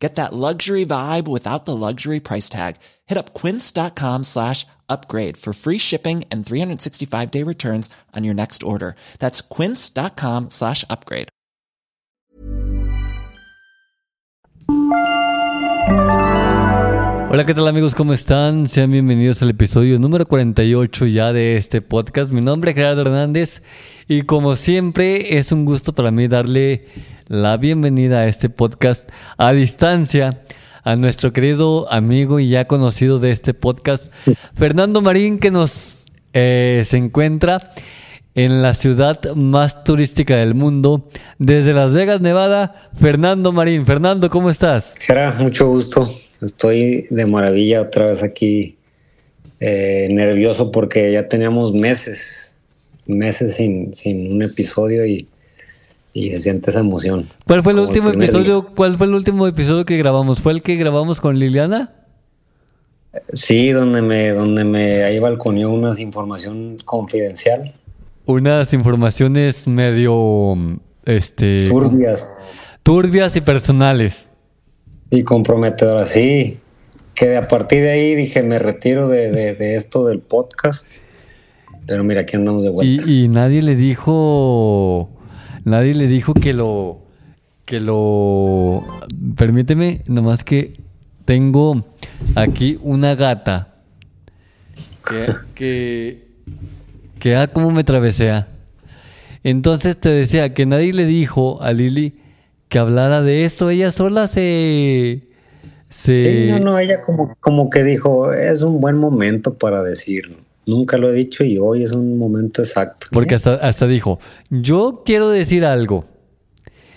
Get that luxury vibe without the luxury price tag. Hit up quince.com slash upgrade for free shipping and 365 day returns on your next order. That's quince.com slash upgrade. Hola, ¿qué tal amigos? ¿Cómo están? Sean bienvenidos al episodio número 48 ya de este podcast. Mi nombre es Gerardo Hernández y como siempre es un gusto para mí darle la bienvenida a este podcast a distancia a nuestro querido amigo y ya conocido de este podcast, Fernando Marín, que nos eh, se encuentra en la ciudad más turística del mundo, desde Las Vegas, Nevada. Fernando Marín, Fernando, ¿cómo estás? Gerard, mucho gusto. Estoy de maravilla otra vez aquí, eh, nervioso porque ya teníamos meses, meses sin, sin un episodio y, y se siente esa emoción. ¿Cuál fue el último episodio? día. ¿Cuál fue el último episodio que grabamos? ¿Fue el que grabamos con Liliana? Sí, donde me, donde me ahí balconeó unas información confidencial, Unas informaciones medio este turbias turbias y personales. y comprometedoras. Sí, que a partir de ahí dije, me retiro de, de- de esto del podcast. Pero mira, aquí andamos de vuelta. Y, y nadie le dijo, nadie le dijo que lo, que lo, permíteme, nomás que tengo aquí una gata que, que, que ah, cómo me travesea. Entonces te decía que nadie le dijo a Lili que hablara de eso, ella sola se, se, Sí, no, no, ella como, como que dijo, es un buen momento para decirlo. Nunca lo he dicho y hoy es un momento exacto. porque hasta, hasta dijo, yo quiero decir algo.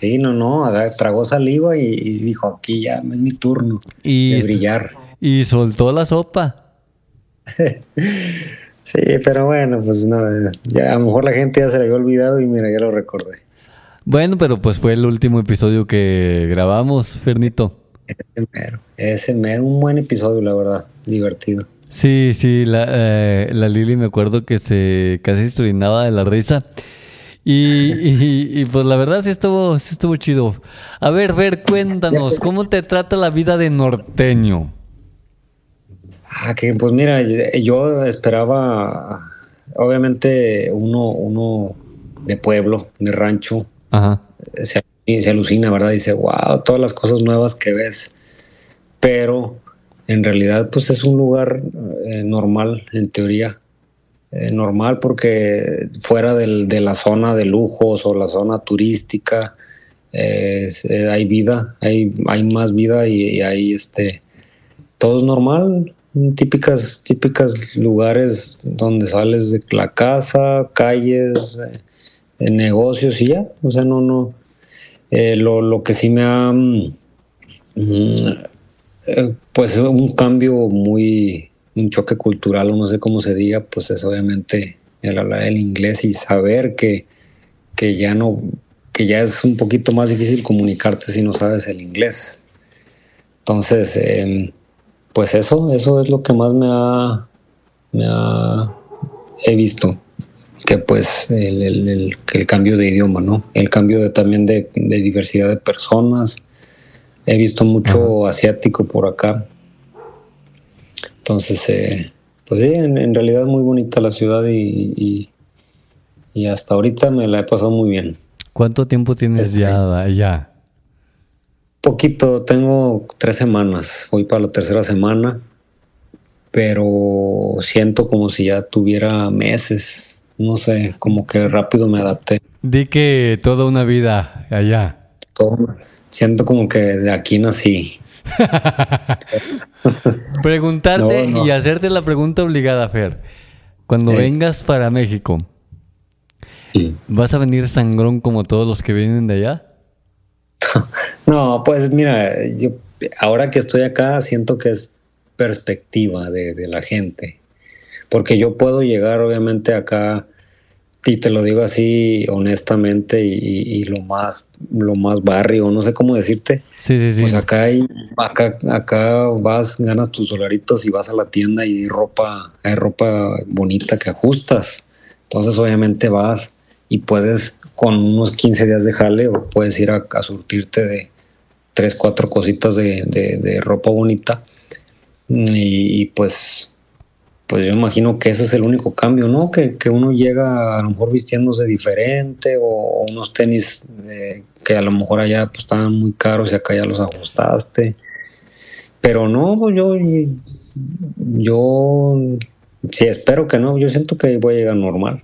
Sí, no, no, tragó saliva y, y dijo, aquí ya es mi turno Y, de brillar. y soltó la sopa. Sí, pero bueno, pues no, ya a lo mejor la gente ya se le había olvidado y mira, ya lo recordé. Bueno, pero pues fue el último episodio que grabamos, Fernito. Ese mero, ese mero, un buen episodio, la verdad, divertido. Sí, sí, la, eh, la Lili me acuerdo que se casi se orinaba de la risa. Y, y- y, pues la verdad sí estuvo, sí estuvo chido. A ver, ver, cuéntanos, ¿cómo te trata la vida de norteño? Ah, que pues mira, yo esperaba, obviamente, uno, uno de pueblo, de rancho, Ajá. se, se alucina, ¿verdad? Dice, wow, todas las cosas nuevas que ves. Pero en realidad, pues es un lugar eh, normal, en teoría. Eh, normal porque fuera del- de la zona de lujos o la zona turística, eh, hay vida, hay, hay más vida y, y hay este. Todo es normal, típicas, típicas lugares donde sales de la casa, calles, negocios y ya. O sea, no, no. Lo, lo que sí me ha. mm, eh, pues un cambio muy. Un choque cultural, o no sé cómo se diga, pues es obviamente el hablar el inglés y saber que, que ya no. que ya es un poquito más difícil comunicarte si no sabes el inglés. Entonces, em, pues eso, eso es lo que más me ha. me ha. he visto que pues el, el- el- cambio de idioma, ¿no? El cambio de, también de, de diversidad de personas. He visto mucho asiático por acá. Entonces, eh, pues sí, en, en realidad muy bonita la ciudad y, y- y hasta ahorita me la he pasado muy bien. ¿Cuánto tiempo tienes Este- ya allá? Poquito, tengo tres semanas, voy para la tercera semana, pero siento como si ya tuviera meses, no sé, como que rápido me adapté. Di que toda una vida allá. Todo- siento como que de aquí nací. Preguntarte No, no. y hacerte la pregunta obligada, Fer. Cuando vengas para México, ¿vas a venir sangrón como todos los que vienen de allá? No, pues mira, yo ahora que estoy acá siento que es perspectiva de, de la gente, porque yo puedo llegar obviamente acá y te lo digo así honestamente y, lo más lo más barrio, no sé cómo decirte. Sí, sí, sí. Pues acá hay, acá, acá vas, ganas tus dolaritos y vas a la tienda y hay ropa, hay ropa bonita que ajustas. Entonces obviamente vas y puedes con unos 15 días de jale o puedes ir a, surtirte de tres, cuatro cositas de, ropa bonita. y pues pues yo imagino que ese es el único cambio, ¿no? Que, uno llega a lo mejor vistiéndose diferente o, unos tenis eh, que a lo mejor allá pues estaban muy caros y acá ya los ajustaste. Pero no, pues yo, yo sí espero que no, yo siento que voy a llegar normal.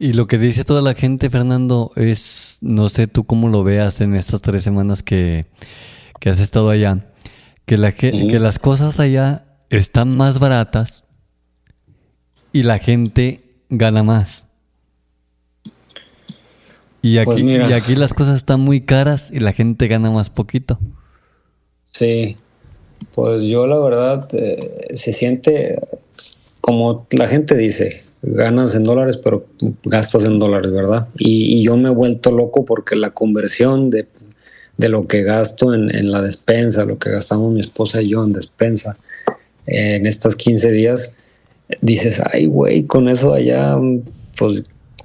Y lo que dice toda la gente, Fernando, es, no sé tú cómo lo veas en estas tres semanas que, has estado allá, que, la, que las cosas allá están más baratas y la gente gana más. Y pues aquí, y aquí las cosas están muy caras y la gente gana más poquito. Sí, pues yo la verdad eh, se siente como la gente dice, ganas en dólares pero gastas en dólares, ¿verdad? Y, yo me he vuelto loco porque la conversión de, lo que gasto en, en, la despensa, lo que gastamos mi esposa y yo en despensa eh, en estos 15 días, dices, ay, güey, con eso allá, pues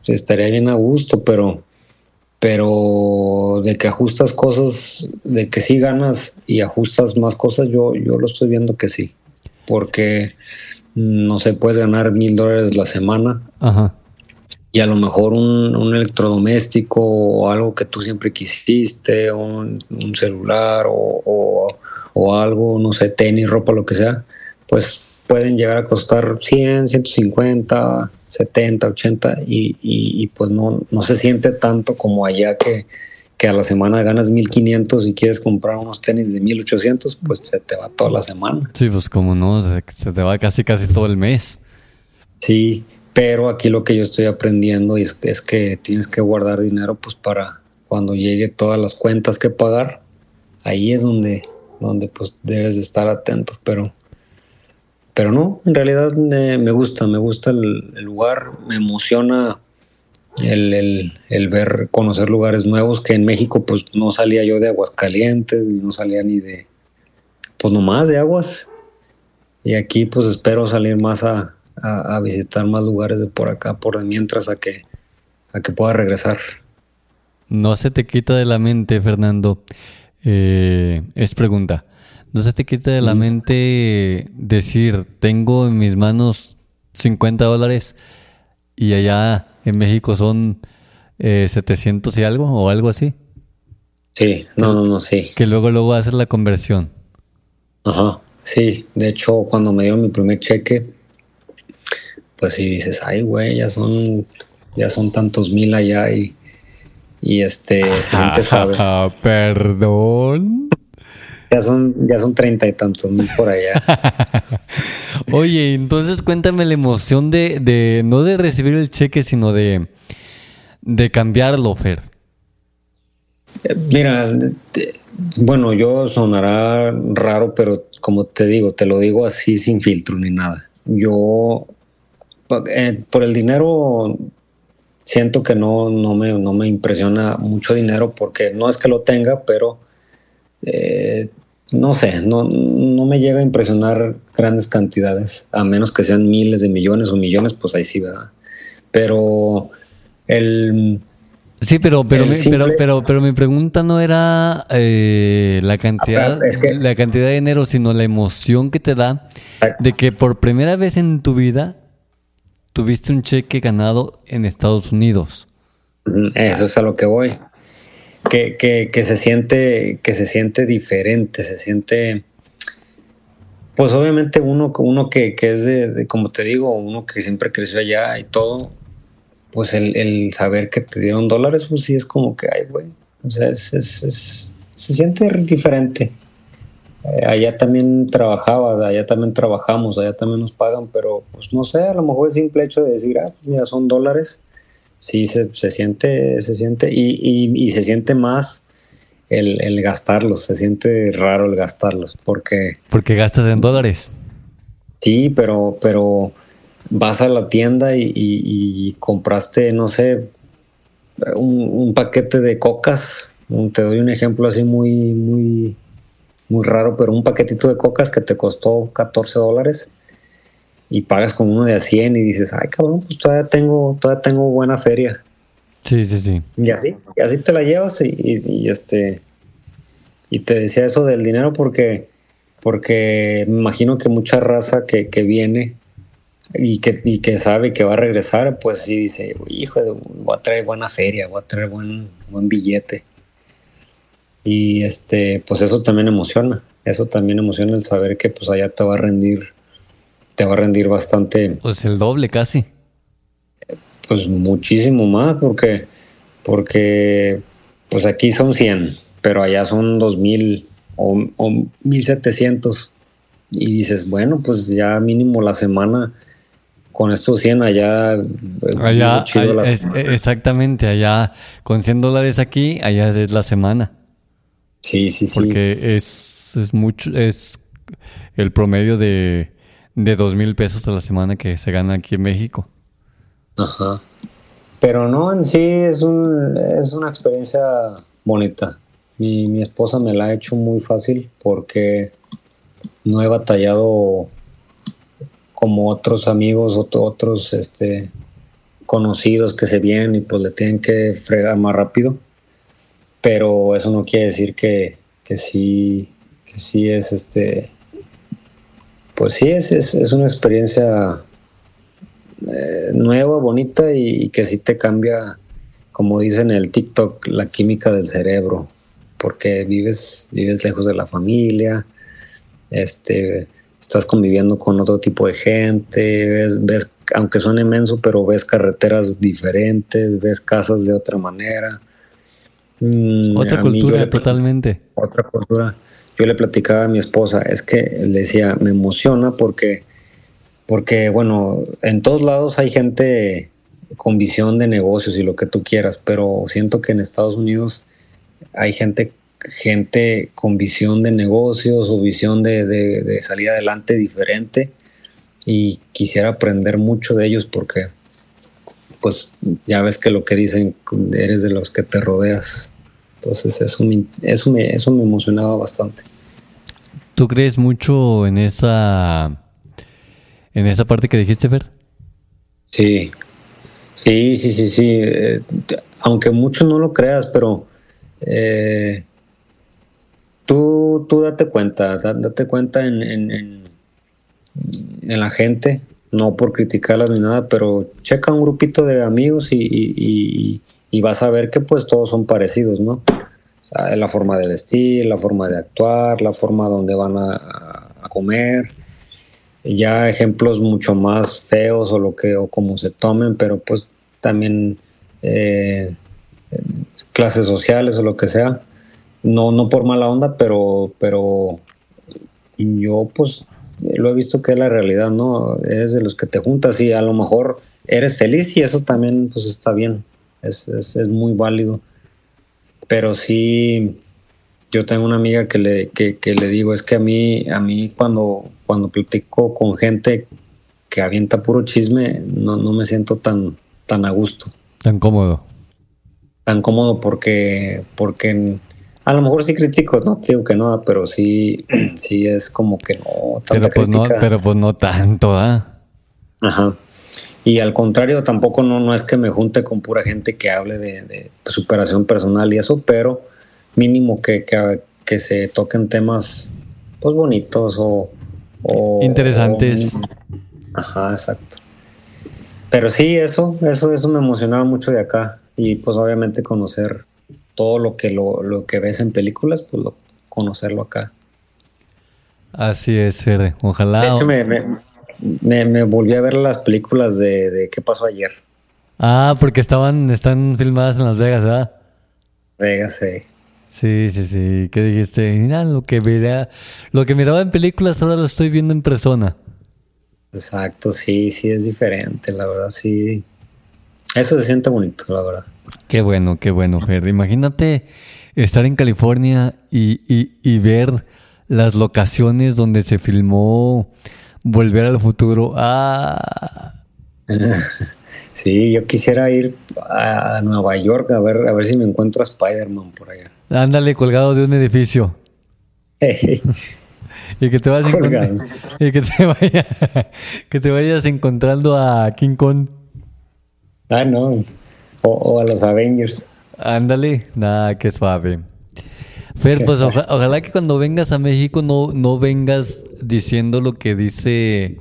estaría bien a gusto, pero, pero de que ajustas cosas, de que sí ganas y ajustas más cosas, yo, yo lo estoy viendo que sí, porque no sé, puedes ganar mil dólares la semana. Y a lo mejor un, electrodoméstico o algo que tú siempre quisiste, un, un celular o, o algo, no sé, tenis, ropa, lo que sea, pues pueden llegar a costar 100, 150, 70, 80 y, y, pues no, no se siente tanto como allá que, que a la semana ganas 1500 y quieres comprar unos tenis de 1800, pues se te va toda la semana. Sí, pues como no, se, te va casi casi todo el mes. Sí, pero aquí lo que yo estoy aprendiendo es, es que tienes que guardar dinero pues para cuando llegue todas las cuentas que pagar, ahí es donde, donde pues debes de estar atento, pero pero no, en realidad me gusta, me gusta el, lugar, me emociona el, ver, conocer lugares nuevos, que en México pues no salía yo de Aguascalientes, ni no salía ni de, pues nomás de aguas. Y aquí pues espero salir más a, visitar más lugares de por acá, por mientras a que, a que pueda regresar. No se te quita de la mente, Fernando. Eh, es pregunta. ¿No se te quita de la mente decir, tengo en mis manos 50 dólares y allá en México son 700 eh, y algo o algo así? Sí, no, no, no, sí. Que luego, luego haces la conversión. Ajá, sí. De hecho, cuando me dio mi primer cheque, pues sí dices, ay, güey, ya son, ya son tantos mil allá y, y este, Perdón. Ya son, ya son treinta y tantos mil por allá. Oye, entonces cuéntame la emoción de, de, no de recibir el cheque, sino de, de cambiarlo, Fer. Mira, bueno, yo sonará raro, pero como te digo, te lo digo así sin filtro ni nada. Yo, eh, por el dinero, siento que no, no, me, no me impresiona mucho dinero porque no es que lo tenga, pero eh, no sé, no, no me llega a impresionar grandes cantidades, a menos que sean miles de millones o millones, pues ahí sí, ¿verdad? Pero el... Sí, pero pero, mi, pero, pero, mi pregunta no era eh, la cantidad la cantidad de dinero, sino la emoción que te da de que por primera vez en tu vida tuviste un cheque ganado en Estados Unidos. Eso es a lo que voy que, que, se siente, que se siente diferente, se siente, pues obviamente uno, uno que, es de, como te digo, uno que siempre creció allá y todo, pues el, saber que te dieron dólares, pues sí es como que, ay, güey, o sea, es, se siente diferente. Eh, allá también trabajaba, allá también trabajamos, allá también nos pagan, pero pues no sé, a lo mejor el simple hecho de decir, ah, mira, son dólares, sí se, siente, se siente, y, se siente más el, gastarlos, se siente raro el gastarlos, porque... Porque gastas en dólares. Sí, pero, pero vas a la tienda y, compraste, no sé, un, paquete de cocas. Te doy un ejemplo así muy, muy, muy raro, pero un paquetito de cocas que te costó 14 dólares y pagas con uno de a 100 y dices, ay cabrón, pues todavía tengo, todavía tengo buena feria. Sí, sí, sí. Y así, y así te la llevas y, este y te decía eso del dinero porque porque me imagino que mucha raza que, que viene y que, y que sabe que va a regresar, pues sí dice, hijo, voy a traer buena feria, voy a traer buen, buen billete. Y este, pues eso también emociona, eso también emociona el saber que pues allá te va a rendir, te va a rendir bastante. Pues el doble casi. Pues muchísimo más, porque, porque pues aquí son 100, pero allá son 2000 o, o 1700. Y dices, bueno, pues ya mínimo la semana con estos 100 allá. Eh, allá exactamente, allá con 100 dólares aquí, allá es la semana. Sí, sí, sí. Porque es, es mucho, es el promedio de, de dos mil pesos a la semana que se gana aquí en México. Ajá. Pero no, en sí es, un, es una experiencia bonita. Mi, mi esposa me la ha hecho muy fácil porque no he batallado como otros amigos, otros este, conocidos que se vienen y pues le tienen que fregar más rápido. Pero eso no quiere decir que, que sí, que sí es este, pues sí, es, es, una experiencia eh, nueva, bonita y, que sí te cambia, como dicen en el TikTok, la química del cerebro, porque vives, vives lejos de la familia, este, estás conviviendo con otro tipo de gente, ves, ves, aunque suene inmenso, pero ves carreteras diferentes, ves casas de otra manera. Mm, otra cultura, totalmente. Otra cultura. Yo le platicaba a mi esposa, es que le decía, me emociona porque, porque, bueno, en todos lados hay gente con visión de negocios y lo que tú quieras, pero siento que en Estados Unidos hay gente gente con visión de negocios o visión de, de, salir adelante diferente y quisiera aprender mucho de ellos porque pues ya ves que lo que dicen eres de los que te rodeas entonces eso me, eso me, eso me emocionaba bastante. ¿Tú crees mucho en esa en esa parte que dijiste Fer? Sí. Sí sí sí sí. Eh, aunque mucho no lo creas pero eh, tú, tú date cuenta, date cuenta en, en, la gente, no por criticarlas ni nada, pero checa un grupito de amigos y, vas a ver que pues todos son parecidos, ¿no? La forma de vestir, la forma de actuar, la forma donde van a, comer, ya ejemplos mucho más feos o lo que o como se tomen, pero pues también eh, clases sociales o lo que sea no, no por mala onda, pero, pero yo pues lo he visto que es la realidad, ¿no? Eres de los que te juntas y a lo mejor eres feliz y eso también pues está bien, es, es, muy válido. Pero sí, yo tengo una amiga que le, que, le digo, es que a mí, a mí cuando, cuando platico con gente que avienta puro chisme, no, no me siento tan, tan a gusto. Tan cómodo. Tan cómodo porque, porque a lo mejor sí critico, no digo que no, pero sí, sí es como que no. Tanta pero, pues no pero pues no tanto, ¿ah? Ajá. Y al contrario, tampoco no, no es que me junte con pura gente que hable de, superación personal y eso, pero mínimo que, que, se toquen temas pues bonitos o, interesantes. Ajá, exacto. Pero sí, eso, eso, eso me emocionaba mucho de acá. Y pues obviamente conocer todo lo que lo, lo que ves en películas, pues lo, conocerlo acá. Así es, Fede. Ojalá. De hecho, me, me, me, volví a ver las películas de, de, qué pasó ayer. Ah, porque estaban, están filmadas en Las Vegas, ¿verdad? Vegas, sí. Sí, sí, sí. ¿Qué dijiste? Mira, lo que miraba, lo que miraba en películas ahora lo estoy viendo en persona. Exacto, sí, sí es diferente, la verdad, sí. Eso se siente bonito, la verdad. Qué bueno, qué bueno, Fer. Imagínate estar en California y, y, ver las locaciones donde se filmó Volver al Futuro. Ah, Sí, yo quisiera ir a Nueva York a ver, a ver si me encuentro a Spider-Man por allá. Ándale, colgado de un edificio. y que te vayas y que te, vaya, que te vayas encontrando a King Kong. Ah, no. O, a los Avengers. Ándale, nada, que suave. Fer, pues ojalá que cuando vengas a México no, no vengas diciendo lo que dice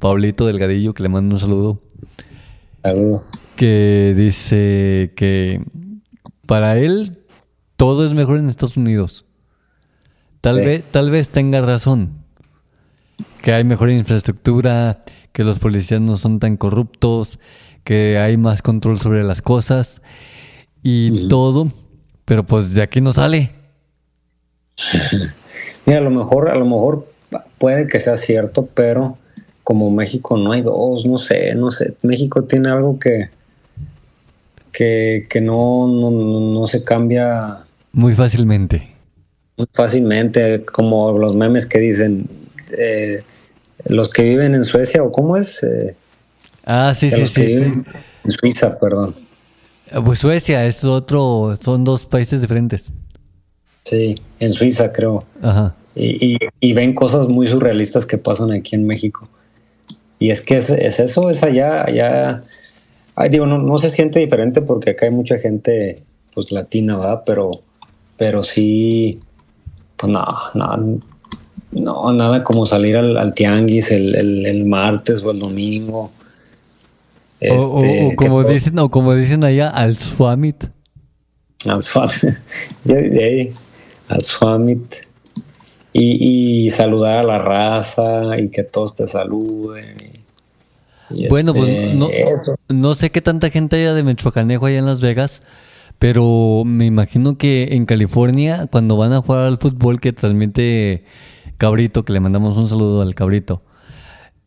Pablito Delgadillo, que le mando un saludo. Que dice que para él todo es mejor en Estados Unidos. Tal, vez, tal vez tenga razón. Que hay mejor infraestructura, que los policías no son tan corruptos, que hay más control sobre las cosas y todo. Pero pues de aquí no sale. Mira, a lo mejor, a lo mejor puede que sea cierto, pero como México no hay dos, no sé, no sé. México tiene algo que, que, no, no, se cambia. Muy fácilmente. Muy fácilmente, como los memes que dicen, eh, los que viven en Suecia, o cómo es. Eh, ah, sí, sí, sí, En Suiza, perdón. Ah, pues Suecia es otro, son dos países diferentes. Sí, en Suiza creo. Ajá. Y, y, ven cosas muy surrealistas que pasan aquí en México. Y es que es, eso, es allá, allá, ay, digo, no, no se siente diferente porque acá hay mucha gente, pues, latina, ¿verdad? Pero, pero sí, pues, no, no, no, nada como salir al, tianguis el, martes o el domingo. O, este, como dicen, o como dicen allá, al Swamit. Al Swamit. al Swamit y, saludar a la raza y que todos te saluden. bueno, pues este, no, sé qué tanta gente haya de Mechocanejo allá en Las Vegas, pero me imagino que en California, cuando van a jugar al fútbol que transmite Cabrito, que le mandamos un saludo al Cabrito,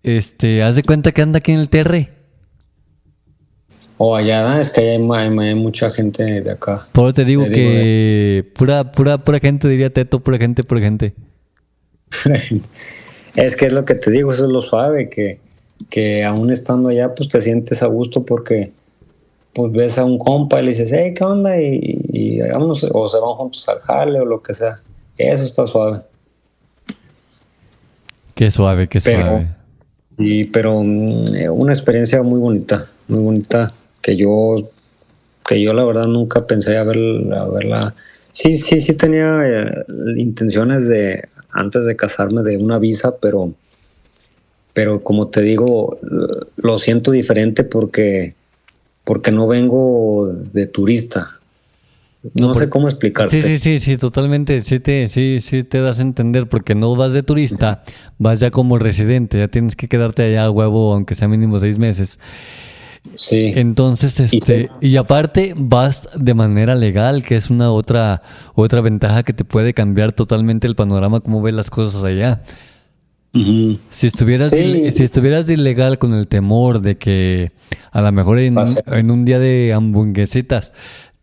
este, haz de cuenta que anda aquí en el TR. O allá, es que hay, hay, mucha gente de acá. Por te digo que pura, pura, pura gente diría Teto, pura gente, pura gente. es que es lo que te digo, eso es lo suave, que, que aún estando allá, pues te sientes a gusto porque pues ves a un compa y le dices, hey, ¿qué onda? Y, o se van juntos al jale o lo que sea. Eso está suave. Qué suave, qué suave. Y, pero mm, una experiencia muy bonita, muy bonita, que yo, que yo la verdad nunca pensé haberla, verla sí, sí, sí tenía eh, intenciones de antes de casarme de una visa, pero, pero como te digo, lo siento diferente porque, porque no vengo de turista. No, sé cómo explicarte. Sí, sí, sí, sí, totalmente. Sí te, sí, sí te das a entender porque no vas de turista, vas ya como residente, ya tienes que quedarte allá a huevo, aunque sea mínimo seis meses. Sí. Entonces, este, y, aparte vas de manera legal, que es una otra, otra ventaja que te puede cambiar totalmente el panorama, cómo ves las cosas allá. Si estuvieras si estuvieras ilegal con el temor de que a lo mejor en, un día de hamburguesitas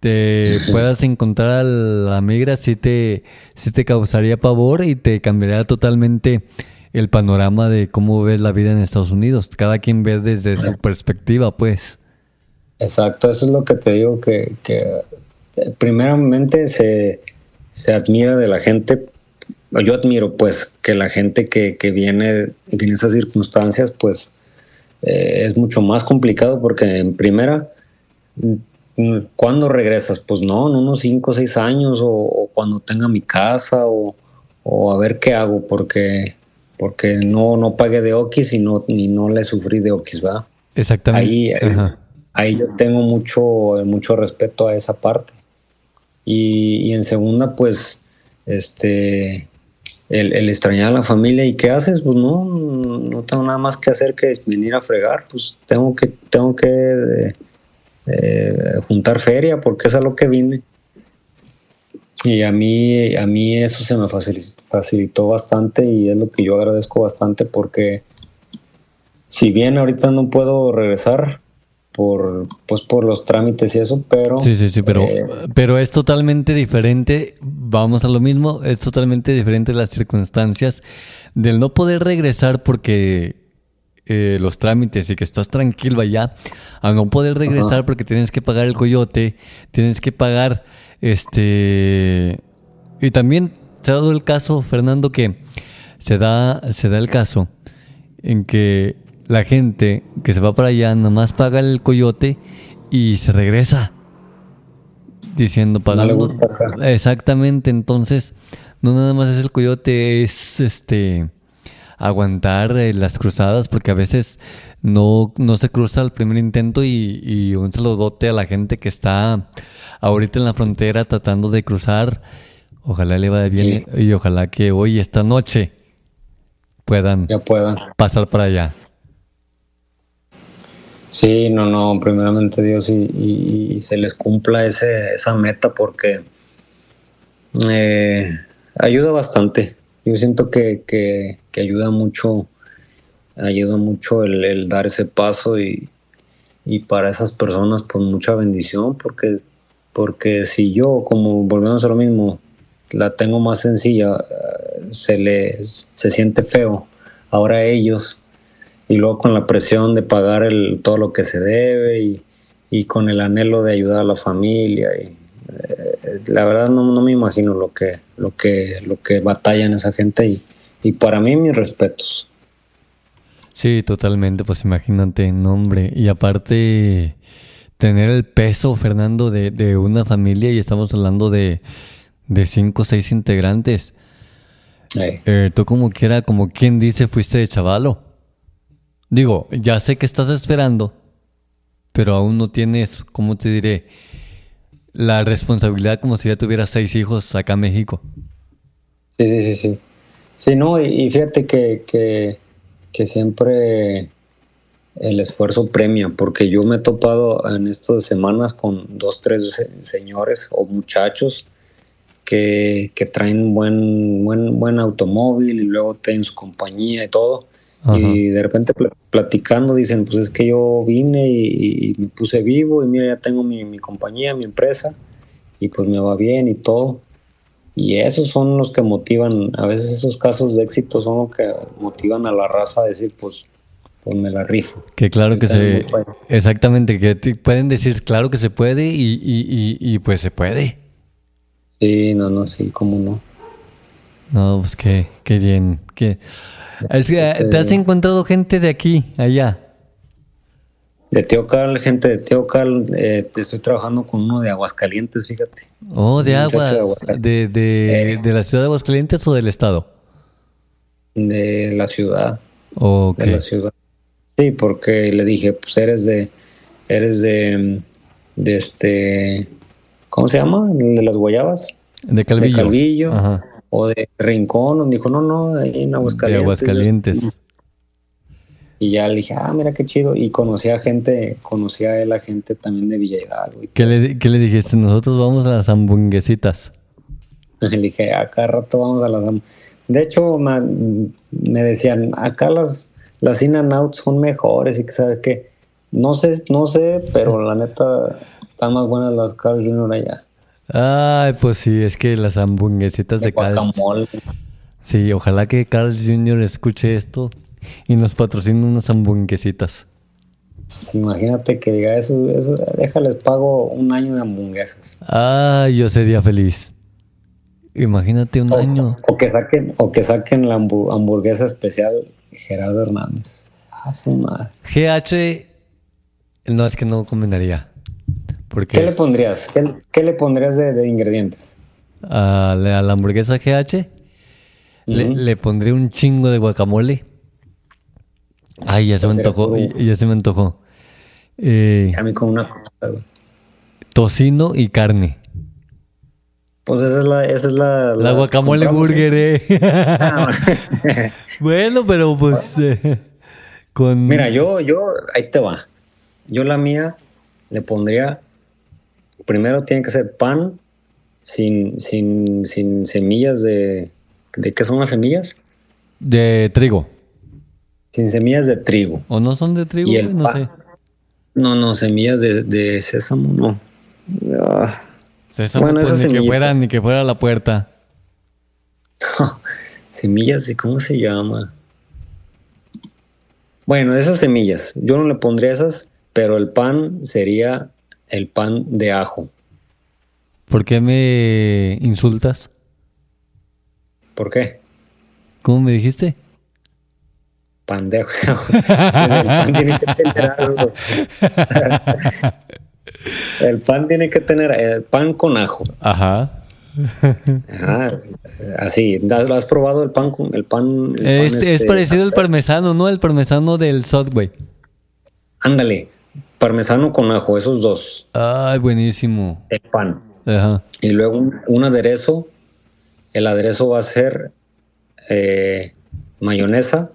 te puedas encontrar a la migra, sí te, sí te causaría pavor y te cambiaría totalmente el panorama de cómo ves la vida en Estados Unidos. Cada quien ve desde su perspectiva, pues. Exacto, eso es lo que te digo, que, que eh, primeramente se, se, admira de la gente, yo admiro pues que la gente que, que viene en esas circunstancias pues eh, es mucho más complicado porque en primera, mm, ¿cuándo regresas? Pues no, en unos 5 o 6 años o, cuando tenga mi casa o, o a ver qué hago porque porque no, no pagué de Oquis y no, ni no le sufrí de Oquis, ¿verdad? Exactamente. Ahí, eh, ahí yo tengo mucho, mucho respeto a esa parte. Y, en segunda, pues, este, el, extrañar a la familia y qué haces, pues no, no tengo nada más que hacer que venir a fregar, pues tengo que, tengo que eh, eh, juntar feria porque es a lo que vine. Y a mí, a mí eso se me facilitó bastante y es lo que yo agradezco bastante porque si bien ahorita no puedo regresar por pues por los trámites y eso, pero Sí, sí, sí, pero eh, pero es totalmente diferente, vamos a lo mismo, es totalmente diferente las circunstancias del no poder regresar porque eh, los trámites y que estás tranquilo allá, a no poder regresar porque tienes que pagar el coyote, tienes que pagar este... Y también se ha dado el caso, Fernando, que se da, se da el caso en que la gente que se va para allá nomás paga el coyote y se regresa diciendo pagando. Exactamente, entonces no nada más es el coyote, es este aguantar eh, las cruzadas porque a veces no, no se cruza el primer intento y, y un saludote a la gente que está ahorita en la frontera tratando de cruzar. Ojalá le vaya bien y ojalá que hoy, esta noche, puedan, ya puedan pasar para allá. Sí, no, no, primeramente Dios y, se les cumpla ese, esa meta porque eh, ayuda bastante. Yo siento que, que, ayuda mucho, ayuda mucho el, dar ese paso y, y, para esas personas pues mucha bendición porque, porque si yo, como volvemos a lo mismo, la tengo más sencilla, se les se siente feo. Ahora ellos y luego con la presión de pagar el, todo lo que se debe y, y con el anhelo de ayudar a la familia y eh, la verdad no, no, me imagino lo que lo que lo que batallan esa gente y, y para mí mis respetos. Sí totalmente pues imagínate nombre y aparte tener el peso Fernando de, de una familia y estamos hablando de de cinco o seis integrantes. Eh, tú como quiera como quien dice fuiste de chavalo. Digo, ya sé que estás esperando, pero aún no tienes, ¿cómo te diré? La responsabilidad como si ya tuvieras seis hijos acá en México. Sí, sí, sí, sí. Sí, no, y, fíjate que, que, que, siempre el esfuerzo premia, porque yo me he topado en estas semanas con dos, tres señores o muchachos que, que traen buen, buen, buen automóvil y luego tienen su compañía y todo y de repente platicando dicen, pues es que yo vine y, me puse vivo y mira, ya tengo mi, compañía, mi empresa y pues me va bien y todo. Y esos son los que motivan, a veces esos casos de éxito son los que motivan a la raza a decir, pues, pues me la rifo. Que claro que se... Exactamente, que pueden decir, claro que se puede y, y, pues se puede. Sí, no, no, sí, cómo no. No, pues qué, qué bien. Que... Es que, ¿Te has encontrado gente de aquí, allá? De Teocal, gente de Teocal. Eh, estoy trabajando con uno de Aguascalientes, fíjate. Oh, de Aguas. De, de, eh. de, la ciudad de Aguascalientes o del estado? De la ciudad. Okay. De la ciudad. Sí, porque le dije, pues eres de. Eres de. De este. ¿Cómo se llama? De las guayabas. De Calvillo. De Calvillo. Ajá o de Rincón, dijo, no, no, ahí en Aguascalientes. De Aguascalientes. Y ya le dije, ah, mira qué chido. Y conocí a gente, conocí a él a gente también de Villa Hidalgo. ¿Qué le, ¿Qué le dijiste? Nosotros vamos a las hamburguesitas. le dije, acá rato vamos a las De hecho, me, decían, acá las, las in and out son mejores y que sabe que no sé, no sé, pero la neta están más buenas las Carl Jr. allá. Ay, pues sí, es que las hamburguesitas de, de Carl. Sí, ojalá que Carl Jr. escuche esto y nos patrocine unas hamburguesitas. Imagínate que diga eso, eso, déjales pago un año de hamburguesas. Ay, yo sería feliz. Imagínate un año. O que saquen, o que saquen la hamburguesa especial Gerardo Hernández. Ah, GH, no es que no combinaría. ¿Qué le pondrías? ¿Qué, le pondrías de, ingredientes? A la, hamburguesa GH le, pondría un chingo de guacamole. Ay, ya se me antojó. Ya se me antojó. Eh, a mí con una Tocino y carne. Pues esa es la... Esa es la, la, guacamole burger, eh. Ah, bueno, pero pues... Eh, con... Mira, yo, yo... Ahí te va. Yo la mía le pondría primero tiene que ser pan sin, sin, sin semillas de... ¿De qué son las semillas? De trigo. Sin semillas de trigo. ¿O no son de trigo? no sé. No, no, semillas de, de sésamo, no. Ah. Sésamo, bueno, pues ni que, fuera, ni que fuera la puerta. semillas de, ¿cómo se llama? Bueno, esas semillas, yo no le pondría esas, pero el pan sería el pan de ajo. ¿Por qué me insultas? ¿Por qué? ¿Cómo me dijiste? Pan de ajo. el pan tiene que tener algo. el pan tiene que tener el pan con ajo. Ajá. Ah, así, ¿lo has probado el pan con el pan? el Es, pan, es este, parecido al parmesano, ¿no? El parmesano del Subway. Ándale, parmesano con ajo, esos dos, Ay, buenísimo. el pan. Ajá. Y luego un, un aderezo, el aderezo va a ser eh, mayonesa,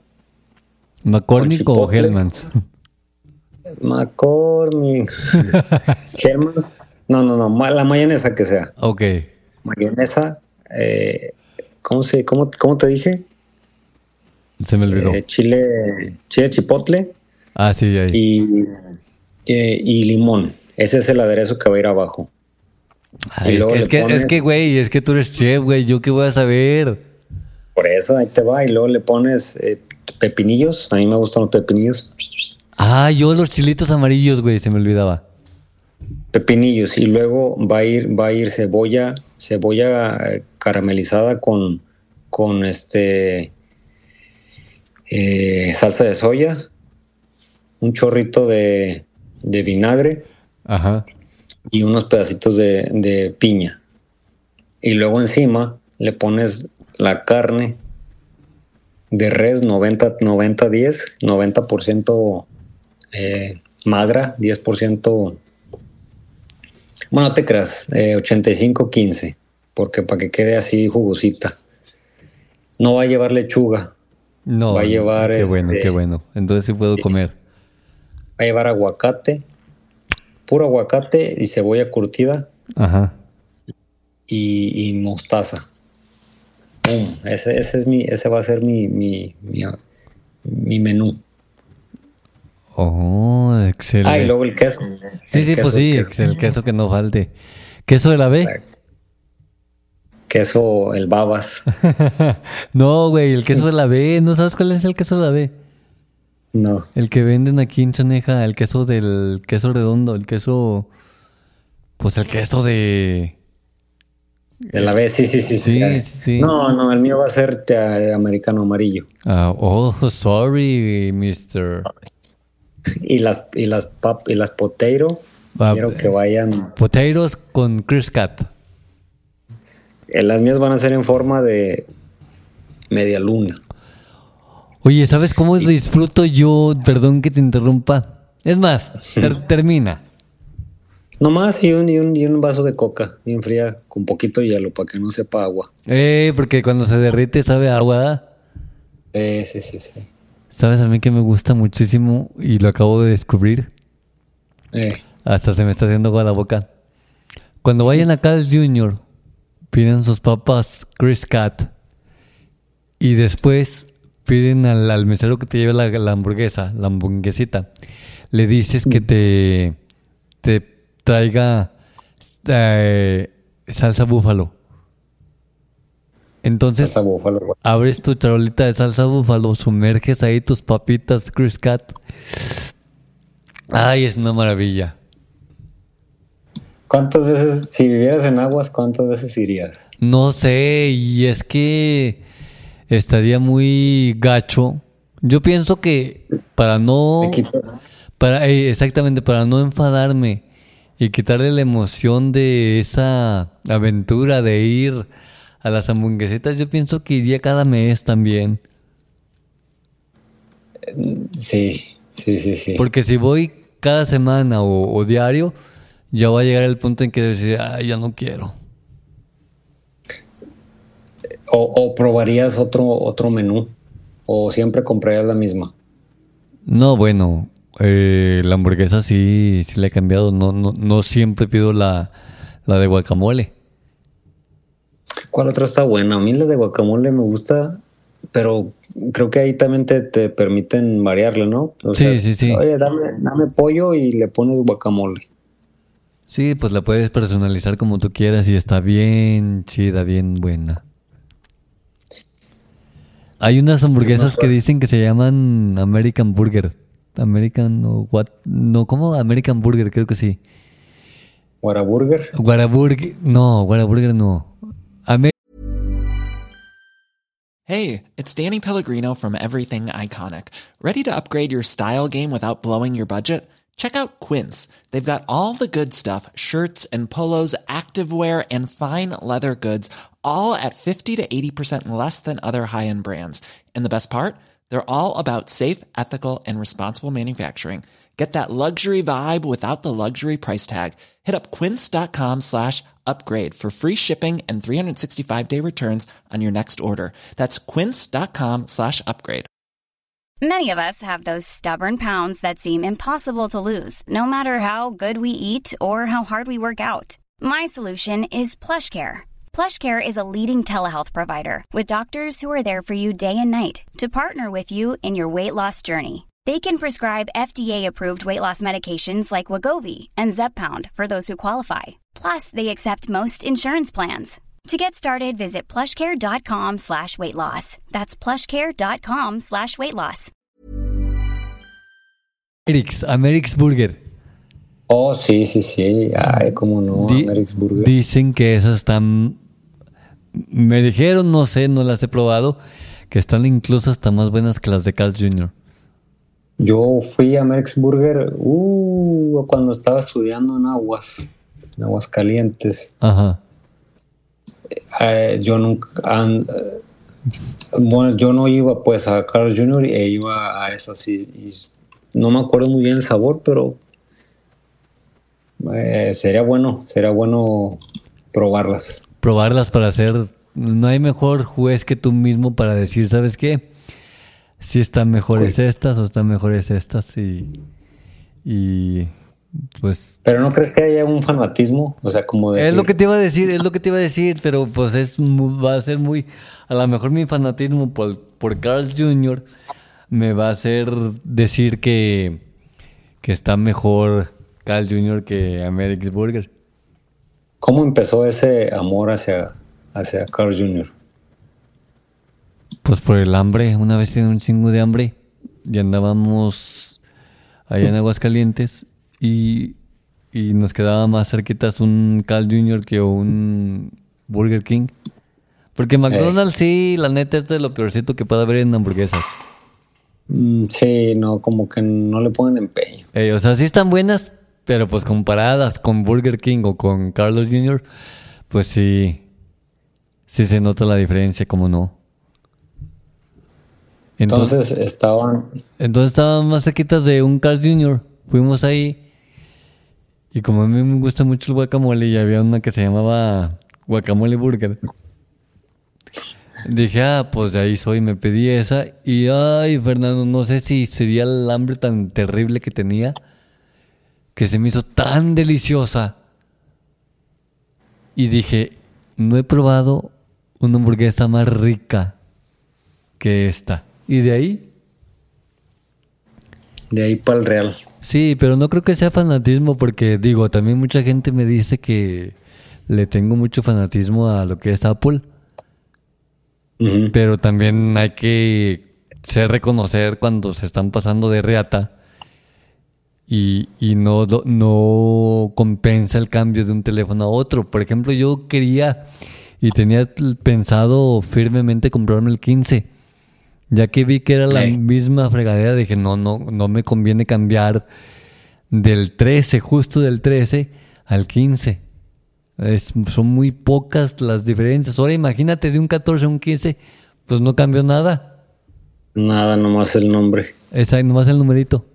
¿McCormick o. Hellman's? McCormick, Hellmann's, no, no, no, la mayonesa que sea. Ok. Mayonesa, eh, ¿cómo, se, cómo, cómo te dije? Se me olvidó. Eh, chile, chile chipotle ah, sí, ahí. y, eh, y limón. Ese es el aderezo que va a ir abajo. Ay, y es, luego que, le es, que, pones- es que, güey, es que tú eres chef, güey. ¿Yo qué voy a saber? Por eso ahí te va. Y luego le pones eh, pepinillos. A mí me gustan los pepinillos. Ah, yo los chilitos amarillos, güey, se me olvidaba. Pepinillos. Y luego va a ir, va a ir cebolla, cebolla eh, caramelizada con, con este eh, salsa de soya, un chorrito de, de vinagre Ajá. y unos pedacitos de, de piña. Y luego encima le pones la carne de res 90, 90 10, 90% eh, magra, 10%, bueno, no te creas, eh, 85 15, porque para que quede así jugosita. No va a llevar lechuga, No. Va a llevar, Qué bueno, este- qué bueno. Entonces sí puedo comer. Va a llevar aguacate, puro aguacate y cebolla curtida Ajá. y, y mostaza. Pum, Ese, ese, es mi, ese va a ser mi, mi, mi, mi menú. Oh, excelente. Ah, y luego el queso. sí, El sí, pues sí, queso. el queso que no falte. ¿Queso de la B? Queso, el babas. no, güey, el queso de la B. ¿No sabes cuál es el queso de la B? No. El que venden aquí en Chaneja, el queso del queso redondo, el queso... Pues el queso de... De la B, sí, sí, sí. Sí, sí, sí. No, no, el mío va a ser eh, americano amarillo. Ah, oh, sorry, mister. Y las, y las pap, y las potato, Ah, quiero que vayan. Potatoes con Chris Cat. eh, Las mías van a ser en forma de media luna. Oye, ¿sabes cómo disfruto yo? Perdón que te interrumpa. Es más, ter- termina. Nomás y un, y un, y un vaso de coca, bien fría, con poquito hielo, para que no sepa agua. Eh, porque cuando se derrite sabe a agua. Eh, sí, sí, sí. ¿Sabes a mí que me gusta muchísimo y lo acabo de descubrir? Eh, Hasta se me está haciendo agua la boca. Cuando vayan a Carl's Jr., piden sus papas Chris Cat y después piden al, al mesero que te lleve la, la hamburguesa, la hamburguesita. Le dices que te, te traiga eh, salsa búfalo. Entonces, salsa búfalo, güey. abres tu charolita de salsa búfalo, sumerges ahí tus papitas Chris Cat. Ay, es una maravilla. ¿Cuántas veces, si vivieras en aguas, cuántas veces irías? No sé, y es que estaría muy gacho. Yo pienso que para no, para eh, exactamente para no enfadarme y quitarle la emoción de esa aventura de ir a las hamburguesitas, yo pienso que iría cada mes también. Sí, sí, sí, sí. Porque si voy cada semana o, o diario, ya va a llegar el punto en que decir, ay, ya no quiero. O, o probarías otro, otro menú, o siempre comprarías la misma. No, bueno, eh, la hamburguesa sí, sí la he cambiado. No, no, no siempre pido la, la de guacamole. ¿Cuál otra está buena? A mí la de guacamole me gusta, pero creo que ahí también te, te permiten variarle, ¿no? O Sí, sí, sí. Oye, dame, dame pollo y le pones guacamole. Sí, pues la puedes personalizar como tú quieras y está bien chida, bien buena. Hay unas hamburguesas que dicen que se llaman American Burger. American o what? No, ¿cómo? American Burger, creo que sí. Guaraburger. Guaraburger. No, Guaraburger no. Amer- Hey, it's Danny Pellegrino from Everything Iconic. Ready to upgrade your style game without blowing your budget? Check out Quince. They've got all the good stuff shirts and polos, activewear, and fine leather goods, all at 50 to 80% less than other high end brands. And the best part? They're all about safe, ethical, and responsible manufacturing. Get that luxury vibe without the luxury price tag. Hit up quince.com slash upgrade for free shipping and 365 day returns on your next order. That's quince.com slash upgrade. Many of us have those stubborn pounds that seem impossible to lose, no matter how good we eat or how hard we work out. My solution is PlushCare. PlushCare is a leading telehealth provider with doctors who are there for you day and night to partner with you in your weight loss journey. They can prescribe FDA-approved weight loss medications like Wagovi and Zepbound for those who qualify. Plus, they accept most insurance plans. To get started, visit plushcare.com slash weight loss. That's plushcare.com slash weight loss. Amerix, Amerix Burger. Oh, sí, sí, sí. Ay, cómo no. Di- Amerix Burger. Dicen que esas están. Me dijeron, no sé, no las he probado, que están incluso hasta más buenas que las de Carl Jr. Yo fui a Amerix Burger uh, cuando estaba estudiando en Aguas, en Aguascalientes. Ajá. Eh, yo nunca. eh, bueno, yo no iba pues a Carl Jr. e iba a esas y, y no me acuerdo muy bien el sabor, pero eh, sería bueno, sería bueno probarlas. Probarlas para hacer. No hay mejor juez que tú mismo para decir, ¿sabes qué? Si están mejores estas o están mejores estas y. Y. Pues Pero no crees que haya un fanatismo, o sea, como Es lo que te iba a decir, es lo que te iba a decir, pero pues es va a ser muy, a lo mejor mi fanatismo por, por Carl Jr. me va a hacer decir que, que está mejor Carl Jr. que Amerix Burger. ¿Cómo empezó ese amor hacia, hacia Carl Jr.? Pues por el hambre, una vez tenía un chingo de hambre y andábamos allá en Aguascalientes y, y nos quedaba más cerquitas un Carl Jr. que un Burger King. Porque McDonald's sí, la neta es de lo peorcito que puede haber en hamburguesas. Mm, sí, no, como que no le ponen empeño. Eh, o sea, sí están buenas, pero pues comparadas con Burger King o con Carlos Jr., pues sí, sí se nota la diferencia, como no. Entonces, Entonces estaban, entonces estaban más cerquitas de un Carl Jr., fuimos ahí, y como a mí me gusta mucho el guacamole, y había una que se llamaba Guacamole Burger. Dije, ah, pues de ahí soy, me pedí esa. Y ay, Fernando, no sé si sería el hambre tan terrible que tenía que se me hizo tan deliciosa. Y dije, no he probado una hamburguesa más rica que esta. Y de ahí, de ahí para el Real. sí, pero no creo que sea fanatismo porque digo, también mucha gente me dice que le tengo mucho fanatismo a lo que es Apple. Pero también hay que ser reconocer cuando se están pasando de reata y, y no, no compensa el cambio de un teléfono a otro. Por ejemplo, yo quería y tenía pensado firmemente comprarme el 15. Ya que vi que era la misma fregadera, dije, no, no, no me conviene cambiar del 13, justo del 13 al 15. Es- son muy pocas las diferencias. Ahora imagínate de un 14 a un 15, pues no cambió nada. Nada, nomás el nombre. Ahí nomás el numerito.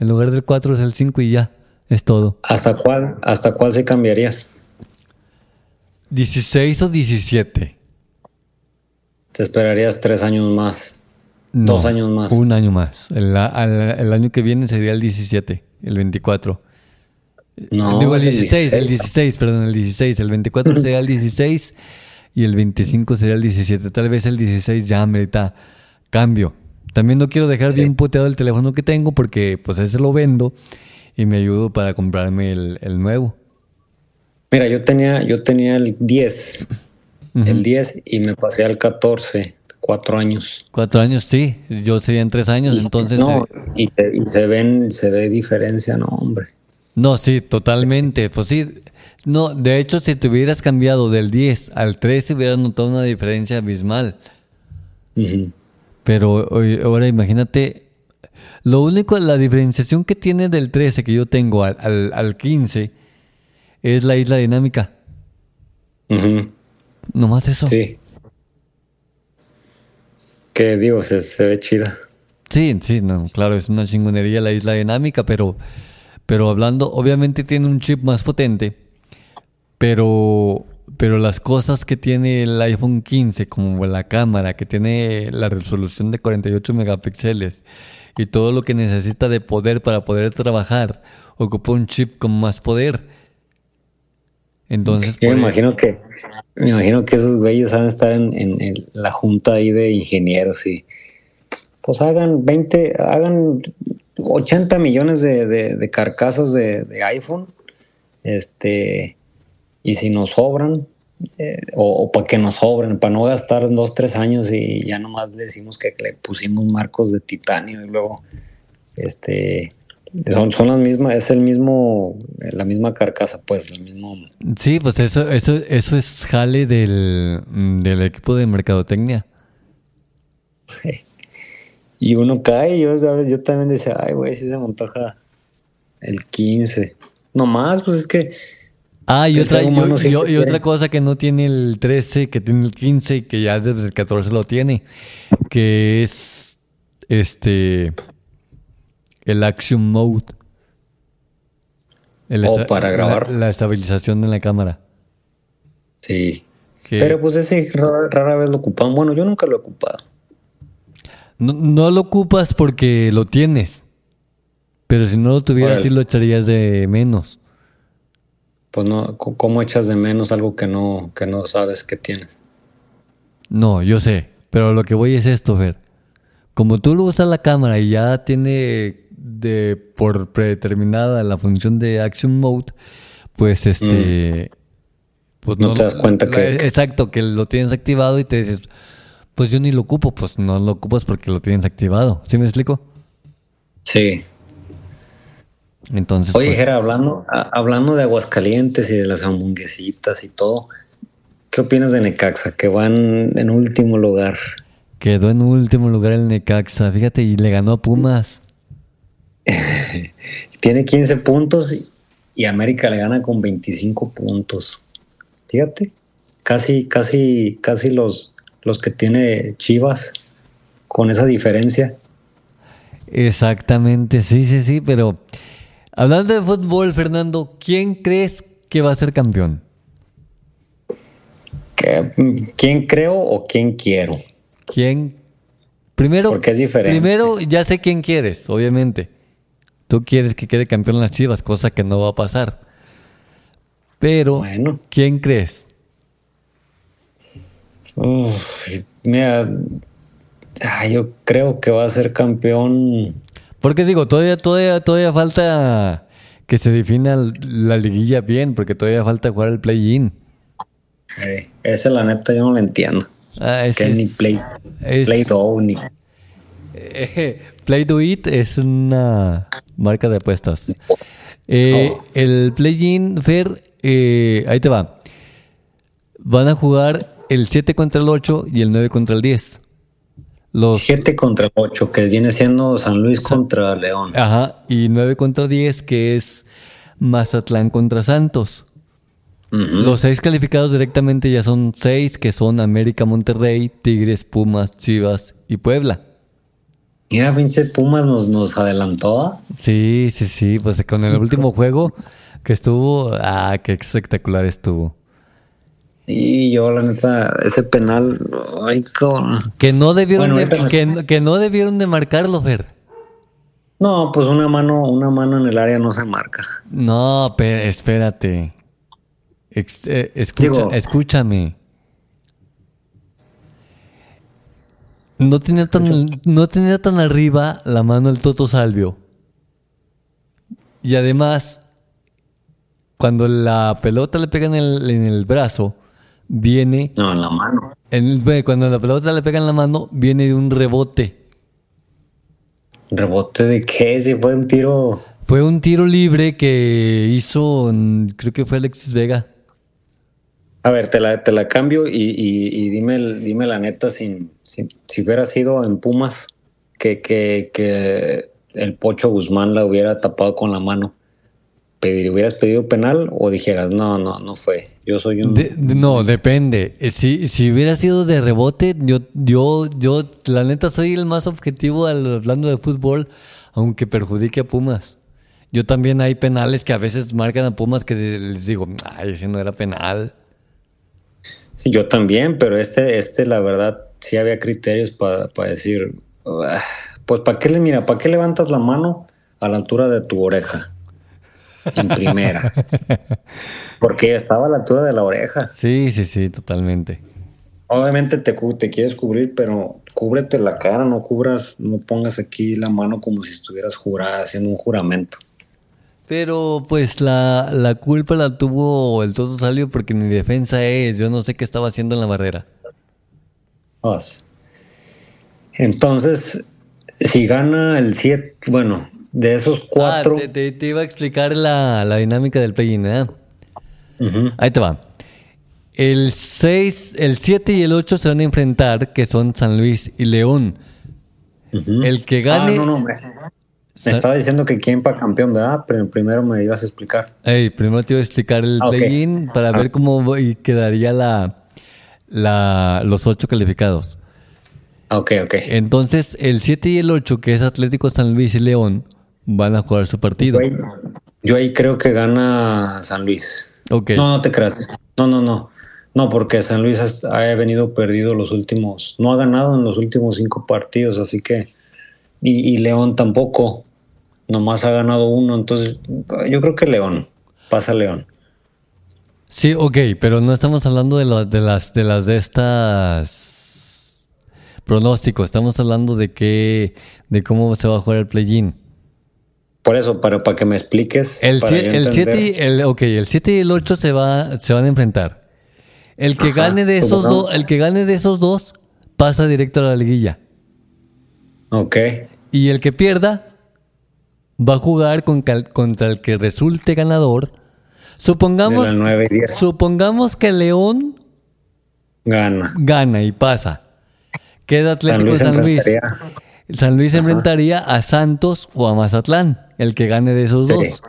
En lugar del 4 es el 5 y ya. Es todo. ¿Hasta cuál, hasta cuál se cambiarías? 16 o 17. Te esperarías tres años más. No, Dos años más. Un año más. El, el año que viene sería el 17, el 24. No, Digo, el es el 16, el 16, perdón, el 16. El 24 sería el 16 y el 25 sería el 17. Tal vez el 16 ya amerita cambio. También no quiero dejar bien puteado el teléfono que tengo porque pues ese lo vendo y me ayudo para comprarme el, el nuevo. Mira, yo tenía, yo tenía el 10, el 10 y me pasé al 14 cuatro años. Cuatro años, sí. Yo sería en tres años, entonces... No, eh, y, se, y se ven, se ve diferencia, no, hombre. No, sí, totalmente. Pues sí. No, de hecho, si te hubieras cambiado del 10 al 13, hubieras notado una diferencia abismal. Ujú. Pero ahora imagínate, lo único, la diferenciación que tiene del 13 que yo tengo al, al, al 15 es la isla dinámica. Ujú. Nomás eso. Sí. Que digo, se, se ve chida. Sí, sí, no, claro, es una chingonería la isla dinámica, pero, pero hablando, obviamente tiene un chip más potente, pero, pero las cosas que tiene el iPhone 15, como la cámara, que tiene la resolución de 48 megapíxeles y todo lo que necesita de poder para poder trabajar, ocupa un chip con más poder. Entonces, me por- imagino que, me imagino que esos güeyes van a estar en, en- en la junta ahí de ingenieros y pues hagan 20, hagan 80 millones de, de- de carcasas de, de iPhone, este, y si nos sobran, eh, o, para que nos sobren, para no gastar dos, tres años y ya nomás le decimos que le pusimos marcos de titanio y luego, este, son, son las mismas, es el mismo, la misma carcasa, pues, el mismo Sí, pues eso, eso, eso es jale del, del equipo de mercadotecnia. Y uno cae, yo, ¿sabes? Yo también decía, ay, güey, si se me antoja el 15. No más, pues es que Ah, y otra, ser y, otra cosa que no tiene el 13, que tiene el 15 y que ya desde el 14 lo tiene, que es este el Action Mode. El Oh, para grabar. La, la estabilización de la cámara. sí. que Pero pues ese rara, rara vez lo ocupan. Bueno, yo nunca lo he ocupado. no, no lo ocupas porque lo tienes. Pero si no lo tuvieras, sí lo echarías de menos. Pues no, ¿cómo echas de menos algo que no, que no sabes que tienes? No, yo sé, pero lo que voy es esto, Fer. Como tú lo usas la cámara y ya tiene de por predeterminada la función de Action Mode, pues este pues Mm. No te das cuenta que- exacto, que lo tienes activado y te dices, pues yo ni lo ocupo, pues no lo ocupas porque lo tienes activado. ¿Sí me explico? Sí. Entonces, Oye, pues, Jera, hablando, a- hablando de Aguascalientes y de las hamburguesitas y todo, ¿qué opinas de Necaxa? Que van en último lugar. quedó en último lugar el Necaxa, fíjate, y le ganó a Pumas. Tiene 15 puntos y- y América le gana con 25 puntos. Fíjate, casi, casi, casi los, los que tiene Chivas con esa diferencia. Exactamente, sí, sí, sí, pero hablando de fútbol, Fernando, ¿quién crees que va a ser campeón? ¿Qué- ¿Quién creo o quién quiero? ¿Quién? Primero, Porque es diferente. primero ya sé quién quieres, obviamente. Tú quieres que quede campeón las Chivas, cosa que no va a pasar. Pero, Bueno. ¿quién crees? Uf, mira, ah, yo creo que va a ser campeón. Porque digo, todavía, todavía, todavía falta que se defina la liguilla bien, porque todavía falta jugar el play-in. Eh, ese la neta yo no lo entiendo. Ah, Que ni es- play, es- play doh, ni Eh, Play Do It es una marca de apuestas. Eh, Oh. El Play-In Fair, eh, ahí te va. Van a jugar el 7 contra el 8 y el 9 contra el 10. Los, 7 contra 8, que viene siendo San Luis contra León. ajá, y 9 contra 10, que es Mazatlán contra Santos. Los seis calificados directamente ya son seis, que son América, Monterrey, Tigres, Pumas, Chivas y Puebla. Mira, pinche Pumas nos, nos adelantó. ¿ah? Sí, sí, sí, pues con el último juego que estuvo, ah, qué espectacular estuvo. Y yo, la neta, ese penal, ay, cabrón. Que no debieron Bueno, de, que, que no debieron de marcarlo, Fer. No, pues una mano, una mano en el área no se marca. No, pe- espérate. Ex- eh, escucha, Digo- escúchame. No tenía tan, no tenía tan arriba la mano el Toto Salvio. Y además, cuando la pelota le pega en el, en el brazo, viene. No, en la mano. en- cuando la pelota le pega en la mano, viene de un rebote. ¿Rebote de qué? Si fue un tiro. Fue un tiro libre que hizo, mm, creo que fue Alexis Vega. A ver, te la, te la cambio y, y- y dime, dime la neta, sin, sin- si hubiera sido en Pumas, que, que, que el Pocho Guzmán la hubiera tapado con la mano, pedir- ¿hubieras pedido penal o dijeras, no, no, no fue? Yo soy un... De- no, depende. Eh, Si, si hubiera sido de rebote, yo, yo, yo, la neta, soy el más objetivo al- hablando de fútbol, aunque perjudique a Pumas. Yo también hay penales que a veces marcan a Pumas que les digo, ay, ese no era penal. Sí, yo también, pero este, este la verdad, sí había criterios para decir, "Ah, pues ¿para qué le, mira, para qué levantas la mano a la altura de tu oreja? En primera. Porque estaba a la altura de la oreja. Sí, sí, sí, totalmente. Obviamente te, quieres cubrir, pero cúbrete la cara, no cubras, no pongas aquí la mano como si estuvieras jurada, haciendo un juramento. Pero pues la, la culpa la tuvo el Toto Salio porque mi defensa es, yo no sé qué estaba haciendo en la barrera. Vas. Entonces, si gana el 7, bueno, de esos cuatro, Ah, te, te- te iba a explicar la, la dinámica del play-in, ¿eh? Ahí te va. El 6, el 7 y el 8 se van a enfrentar, que son San Luis y León. El que gane... Ah, no, no, hombre. Sa- Me estaba diciendo que quién para campeón, ¿verdad? Pero primero me ibas a explicar. Ey, primero te iba a explicar el Ah, ok. play-in para ver cómo quedaría la, la, los 8 calificados. Ah, Ok, ok. Entonces, el 7 y el 8, que es Atlético San Luis y León, van a jugar su partido. Yo ahí, yo ahí creo que gana San Luis. No, no te creas. No, no, no. No, porque San Luis ha venido perdido los últimos, no ha ganado en los últimos cinco partidos, así que, y, y León tampoco, nomás ha ganado uno, entonces yo creo que León, pasa León. Sí, ok, pero no estamos hablando de, las de las de las de estas pronósticos, estamos hablando de qué, de cómo se va a jugar el play-in. Por eso, para, para que me expliques. El para yo 7 el siete el, ok, el 7 y el 8 se, va, se van a enfrentar. El que Ajá, gane de esos ¿cómo no? dos, el que gane de esos dos pasa directo a la liguilla. Ok, Y el que pierda va a jugar con cal- contra el que resulte ganador. Supongamos, de las 9 y 10 supongamos que León gana. gana y pasa. Queda Atlético Luis San Luis. San Luis enfrentaría a Santos o a Mazatlán, el que gane de esos Sí. dos.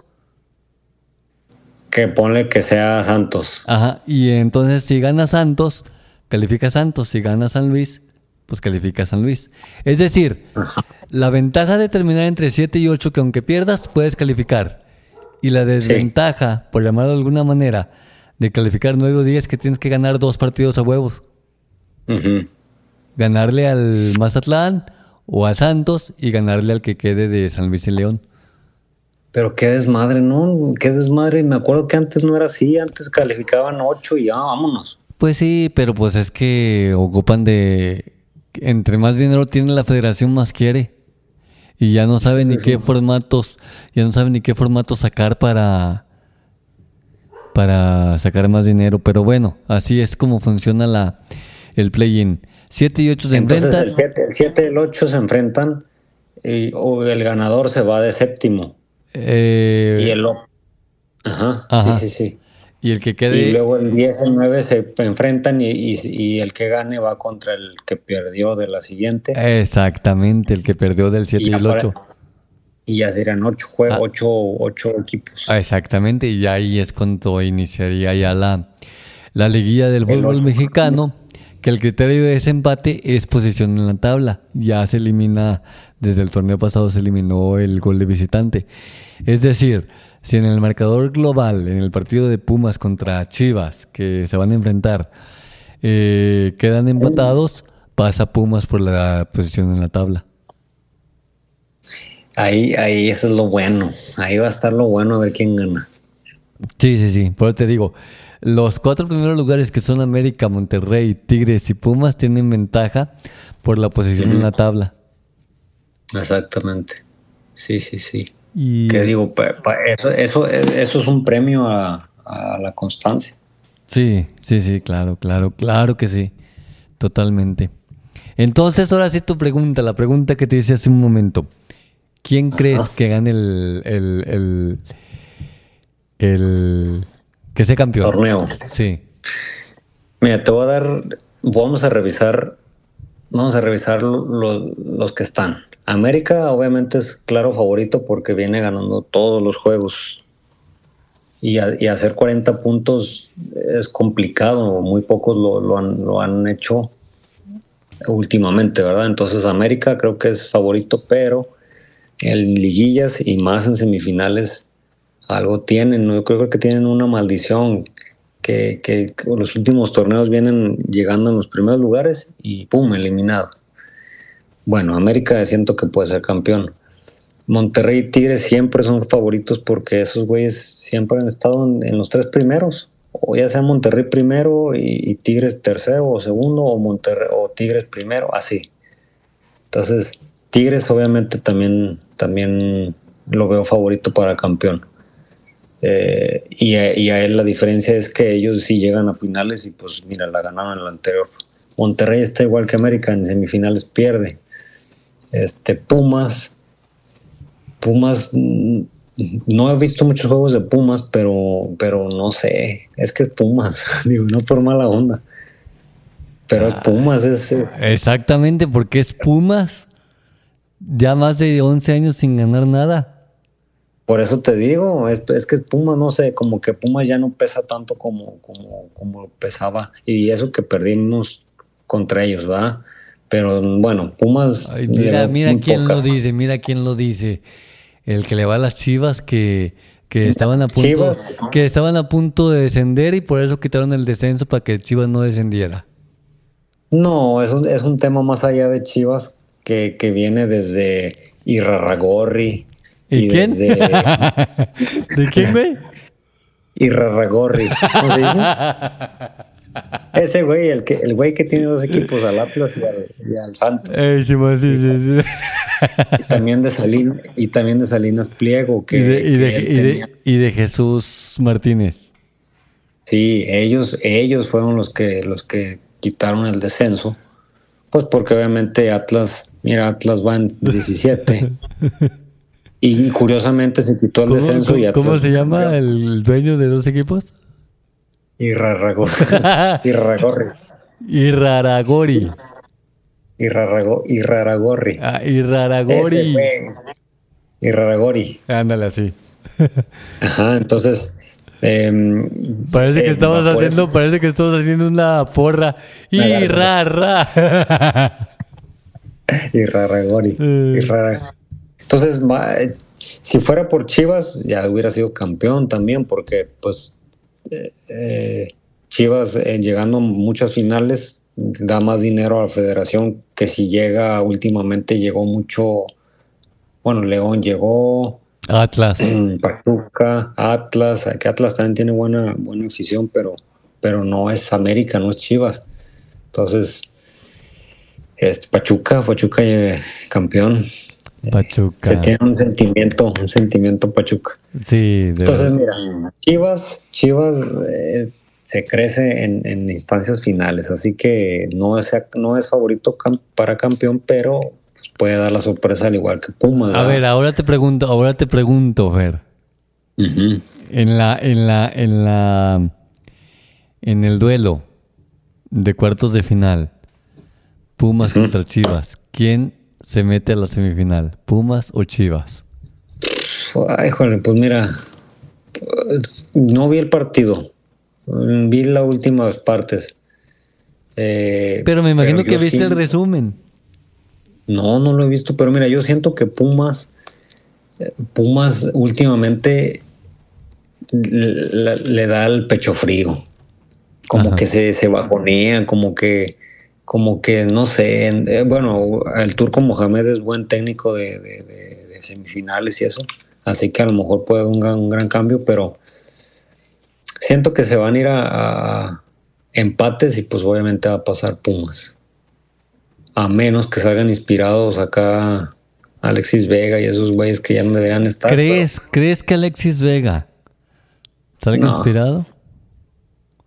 Que ponle que sea Santos. Ajá. Y entonces si gana Santos, califica Santos. Si gana San Luis, pues califica San Luis. Es decir, la ventaja de terminar entre 7 y 8, que aunque pierdas, puedes calificar. Y la desventaja, por llamarlo de alguna manera, de calificar 9 o 10, que tienes que ganar dos partidos a huevos. Ganarle al Mazatlán o a Santos y ganarle al que quede de San Luis y León. Pero qué desmadre, ¿no? Qué desmadre. Me acuerdo que antes no era así, antes calificaban 8 y ya, vámonos. Pues sí, pero pues es que ocupan de... Entre más dinero tiene la federación, más quiere. Y ya no saben ni qué formatos, ya no saben ni qué formato sacar para... Para sacar más dinero. Pero bueno, así es como funciona la, el play-in. 7 y 8 se Entonces enfrentan. el 7 el siete y el 8 se enfrentan y o el ganador se va de séptimo. Eh, y el... o- Ajá, Ajá. sí, sí, sí. y el que Y quede... luego el 10 y el 9 se enfrentan y, y- y el que gane va contra el que perdió de la siguiente. Exactamente, el que perdió del 7 y, el para- 8. Y ya serían 8 juegos, Ah. 8 ocho equipos. Ah, Exactamente, y ahí es cuando iniciaría ya la, la liguilla del El fútbol mexicano, que el criterio de desempate es posición en la tabla. Ya se elimina, desde el torneo pasado se eliminó el gol de visitante. Es decir, si en el marcador global, en el partido de Pumas contra Chivas, que se van a enfrentar, eh, quedan empatados, pasa Pumas por la posición en la tabla. Ahí, ahí eso es lo bueno. Ahí va a estar lo bueno a ver quién gana. Sí, sí, sí. Por eso te digo, los cuatro primeros lugares que son América, Monterrey, Tigres y Pumas tienen ventaja por la posición en la tabla. Exactamente. Sí, sí, sí. Y Que digo, Pa- pa- eso, eso, eso es un premio a, a la constancia. Sí, sí, sí, claro, claro, claro que sí. Totalmente. Entonces, ahora sí tu pregunta, la pregunta que te hice hace un momento. ¿Quién crees que gane el, el, el, el que sea campeón? Torneo. Sí. Mira, te voy a dar, vamos a revisar, vamos a revisar lo- lo- los que están. América obviamente es claro favorito porque viene ganando todos los juegos. Y, a- y hacer 40 puntos es complicado, muy pocos lo, lo han, lo han hecho últimamente, ¿verdad? Entonces América creo que es favorito, pero en liguillas y más en semifinales algo tienen, ¿no? yo creo que tienen una maldición que, que, los últimos torneos vienen llegando en los primeros lugares y ¡pum! eliminado. Bueno, América siento que puede ser campeón. Monterrey y Tigres siempre son favoritos porque esos güeyes siempre han estado en, los tres primeros. O ya sea Monterrey primero y, y Tigres tercero o segundo, o Monterrey o Tigres primero, así. Entonces, Tigres obviamente también, también lo veo favorito para campeón. Eh, y, a, y, a, él la diferencia es que ellos sí llegan a finales y pues mira, la ganaron en la anterior. Monterrey está igual que América, en semifinales pierde. Este Pumas, Pumas, no he visto muchos juegos de Pumas, pero, pero no sé, es que es Pumas, digo, no por mala onda. Pero es Pumas, es, es, Exactamente, porque es Pumas. Ya más de 11 años sin ganar nada. Por eso te digo, es, es, que Puma, no sé, como que Puma ya no pesa tanto como, como, como pesaba. Y eso que perdimos contra ellos, ¿va? Pero bueno, Pumas. Ay, mira, mira quién pocas. lo dice, mira quién lo dice. El que le va a las chivas que, que estaban a punto Chivas. que estaban a punto de descender y por eso quitaron el descenso para que Chivas no descendiera. No, es un, es un tema más allá de Chivas que, que viene desde Irarragorri. ¿Y, ¿Y quién? Desde... ¿De quién, güey? Irarragorri. ¿Cómo se dice? Ese güey, el, que, el güey que tiene dos equipos, al Atlas y al, y al Santos. Eh, sí, sí, sí, sí. Y también de Salinas, y también de Salinas Pliego. Que, y, de, y, de, que y, de, y, de, Jesús Martínez. Sí, ellos, ellos fueron los que, los que quitaron el descenso. Pues porque obviamente Atlas, mira, Atlas va en 17. y curiosamente se quitó el ¿Cómo, descenso. ¿cómo, y ¿cómo se llama el dueño de dos equipos? Irarragorri. Iraragori. Irarago, Iraragorri. Ah, Iraragori. Iraragori. Ándale así. Ajá, entonces. Eh, parece que eh, estamos haciendo, parece que estamos haciendo una porra. Irarra. Iraragori. Eh. Entonces, si fuera por Chivas, ya hubiera sido campeón también, porque pues eh, Chivas eh, llegando a muchas finales da más dinero a la federación que si llega últimamente llegó mucho bueno León llegó Atlas Pachuca Atlas que Atlas también tiene buena buena afición pero pero no es América no es Chivas entonces este Pachuca Pachuca eh, campeón Pachuca. Se tiene un sentimiento, un sentimiento Pachuca. Sí. Entonces, mira, Chivas, Chivas eh, se crece en, en, instancias finales, así que no es, no es favorito cam para campeón, pero pues, puede dar la sorpresa al igual que Pumas. A ver, ahora te pregunto, ahora te pregunto, Fer. Uh -huh. En la, en la, en la, en el duelo de cuartos de final, Pumas uh -huh. contra Chivas, ¿quién se mete a la semifinal? ¿Pumas o Chivas? Ay, joder, pues mira, no vi el partido, vi las últimas partes. Eh, pero me imagino pero que viste sí, el resumen. No, no lo he visto, pero mira, yo siento que Pumas, Pumas últimamente le, le da el pecho frío, como Ajá. que se, se bajonea, como que como que no sé, eh, bueno, el turco Mohamed es buen técnico de, de, de, de, semifinales y eso, así que a lo mejor puede haber un gran, un gran cambio, pero siento que se van a ir a, a, empates y pues obviamente va a pasar Pumas. A menos que salgan inspirados acá Alexis Vega y esos güeyes que ya no deberían estar. ¿Crees, pero... ¿crees que Alexis Vega salga no. inspirado?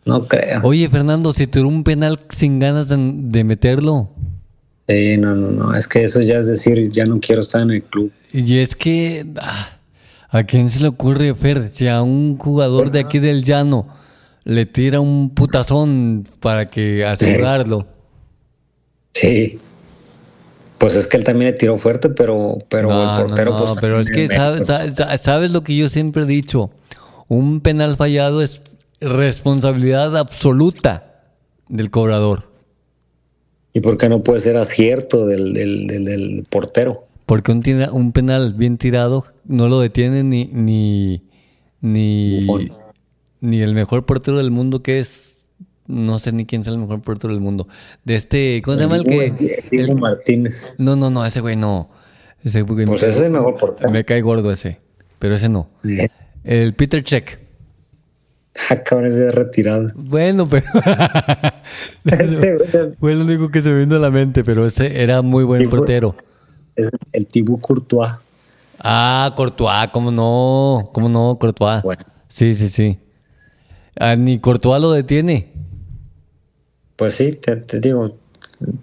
No creo. Oye, Fernando, si tuvo un penal sin ganas de, de meterlo. Sí, no, no, no. Es que eso ya es decir, ya no quiero estar en el club. Y es que, ah, ¿a quién se le ocurre, Fer? Si a un jugador de aquí del llano le tira un putazón para que asegurarlo. Sí. Pues es que él también le tiró fuerte, pero, pero No, el portero, no, no, pues. pero es que es sabes, sabes, sabes lo que yo siempre he dicho. Un penal fallado es responsabilidad absoluta del cobrador. ¿Y por qué no puede ser acierto del, del, del, del portero? Porque un, tira- un penal bien tirado no lo detiene ni, ni, ni, ni el mejor portero del mundo que es, no sé ni quién es el mejor portero del mundo. De este, ¿cómo se llama el que? Diego el- Martínez. no, no, no, ese güey no. Ese güey Pues ese es el mejor portero. me cae gordo ese, pero ese no. Eh, El Peter Check. Cabrón, ese es retirado. Bueno, pero fue lo único que se me vino a la mente, pero ese era muy buen portero. es el Thibaut Courtois. Ah, Courtois, ¿cómo no? ¿Cómo no, Courtois? Bueno. Sí, sí, sí. Ah, ni Courtois lo detiene. Pues sí, te, te digo,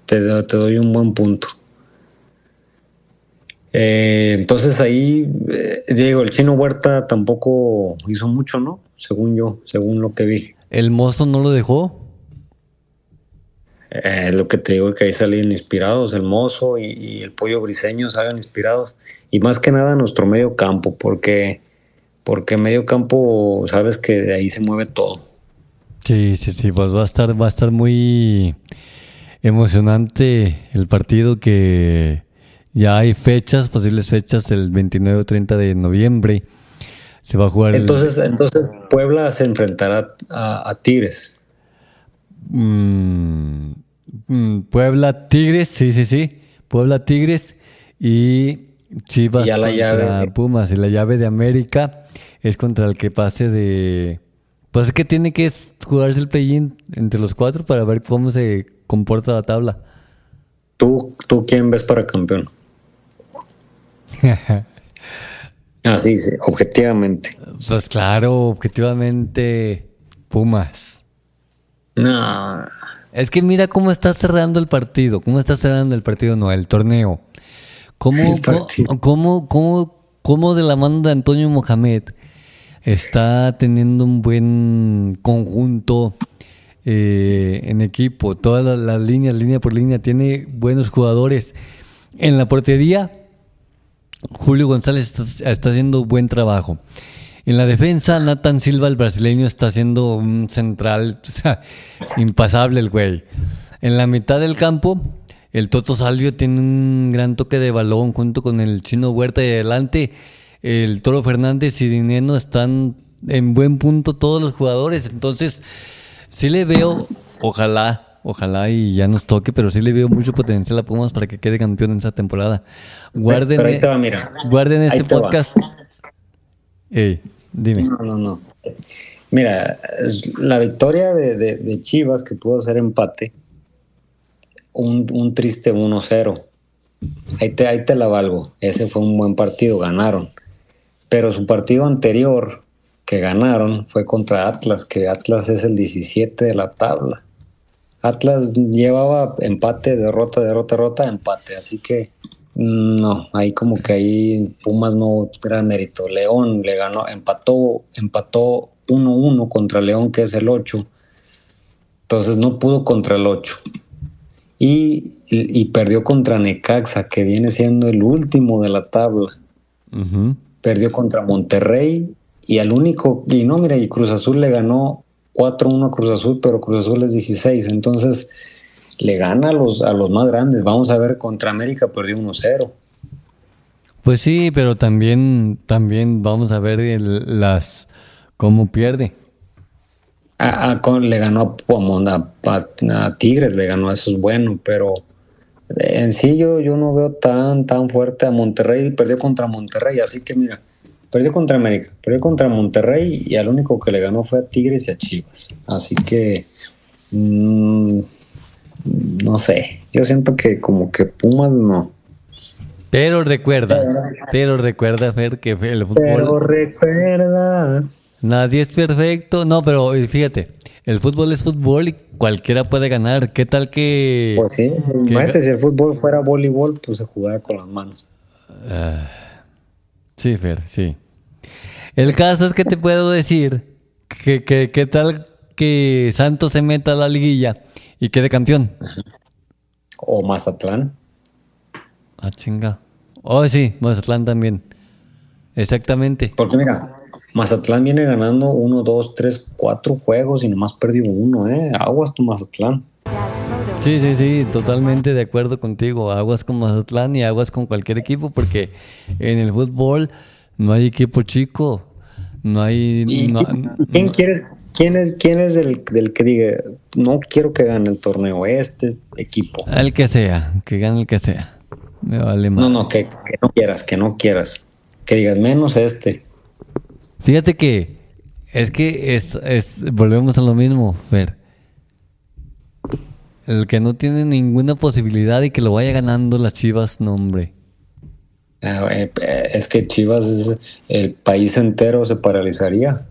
te doy un buen punto. Eh, entonces ahí, eh, Diego, el chino Huerta tampoco hizo mucho, ¿no? Según yo, según lo que vi. El mozo no lo dejó. Eh, lo que te digo es que ahí salen inspirados, el mozo y, y el pollo briseño salen inspirados. Y más que nada nuestro medio campo, porque, porque medio campo, sabes que de ahí se mueve todo. Sí, sí, sí, pues va a estar, va a estar muy emocionante el partido que ya hay fechas, posibles fechas, el 29 o 30 de noviembre. Se va a jugar el- Entonces, entonces Puebla se enfrentará a, a Tigres. Mm, mm, Puebla Tigres, sí, sí, sí. Puebla Tigres y Chivas Y la contra llave de- Pumas. Y la llave de América es contra el que pase de. Pues es que tiene que jugarse el play entre los cuatro para ver cómo se comporta la tabla. ¿Tú, tú quién ves para campeón? Ah, sí, sí, objetivamente. Pues claro, objetivamente, Pumas. No, Es que mira cómo está cerrando el partido. ¿Cómo está cerrando el partido? No, el torneo. ¿Cómo, El partido. cómo, cómo, cómo de la mano de Antonio Mohamed está teniendo un buen conjunto eh, en equipo? Todas las, las líneas, línea por línea, tiene buenos jugadores. En la portería, Julio González está, haciendo buen trabajo. En la defensa, Nathan Silva, el brasileño, está haciendo un central, impasable el güey. En la mitad del campo, el Toto Salvio tiene un gran toque de balón junto con el Chino Huerta y adelante el Toro Fernández y Dineno están en buen punto todos los jugadores. Entonces, sí le veo, ojalá, ojalá y ya nos toque, pero sí le veo mucho potencial a Pumas para que quede campeón en esa temporada. Guarden, pero ahí te va, mira. guarden este podcast. Ey, dime. No, no, no. Mira, la victoria de, de- de Chivas, que pudo ser empate, un, un triste 1-0. Ahí te, ahí te la valgo. Ese fue un buen partido, ganaron. Pero su partido anterior que ganaron fue contra Atlas, que Atlas es el 17 de la tabla. Atlas llevaba empate, derrota, derrota, derrota, empate. Así que mm, no, ahí como que ahí Pumas no era mérito. León le ganó, empató, empató 1-1 contra León, que es el 8. Entonces no pudo contra el 8. Y, y- y perdió contra Necaxa, que viene siendo el último de la tabla. Perdió contra Monterrey y al único, y no, mira, y Cruz Azul le ganó 4-1 a Cruz Azul, pero Cruz Azul es 16, entonces le gana a los, a los más grandes. Vamos a ver, contra América perdió 1-0. Pues sí, pero también, también vamos a ver el- las cómo pierde. A- a- con- le ganó a, Puamón, a- a- a Tigres, le ganó, eso es bueno, pero en sí yo, yo no veo tan, tan fuerte a Monterrey, perdió contra Monterrey, así que mira, perdió contra América, perdió contra Monterrey y al único que le ganó fue a Tigres y a Chivas, así que mm, no sé, yo siento que como que Pumas no. Pero recuerda, pero recuerda, Fer, que el Pero fútbol, recuerda, Nadie es perfecto. No, pero fíjate, el fútbol es fútbol y cualquiera puede ganar. ¿Qué tal que... Pues sí, imagínate, si el fútbol fuera voleibol, pues se jugaba con las manos. Sí, Fer, sí. El caso es que te puedo decir que, que, que tal que Santos se meta a la liguilla y quede campeón. O Mazatlán. Ah, chinga. Oh, sí, Mazatlán también. Exactamente. Porque mira, Mazatlán viene ganando uno, dos, tres, cuatro juegos y nomás perdió uno, ¿eh? Aguas con Mazatlán. Sí, sí, sí, totalmente de acuerdo contigo. Aguas con Mazatlán y aguas con cualquier equipo porque en el fútbol no hay equipo chico. No hay... ¿Y no- quién, quieres, quién es, quién es el, del que diga, no quiero que gane el torneo, este equipo? el que sea, que gane el que sea. Me vale más. No, no, que, que no quieras, que no quieras. Que digas menos este. Fíjate que es que es, es volvemos a lo mismo, Fer. El que no tiene ninguna posibilidad y que lo vaya ganando las Chivas, no hombre. Ah, eh, eh, es que Chivas, es- el país entero se paralizaría.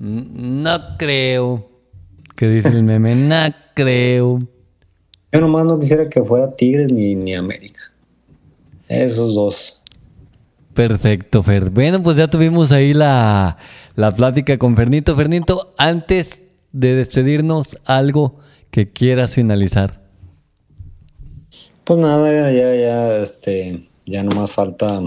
N- No creo. Que dice el meme, no creo. Yo nomás no quisiera que fuera Tigres ni, ni América. Esos dos. Perfecto, Fer. Bueno, pues ya tuvimos ahí la, la plática con Fernito. Fernito, antes de despedirnos, algo que quieras finalizar. Pues nada, ya, ya, ya, este, ya nomás falta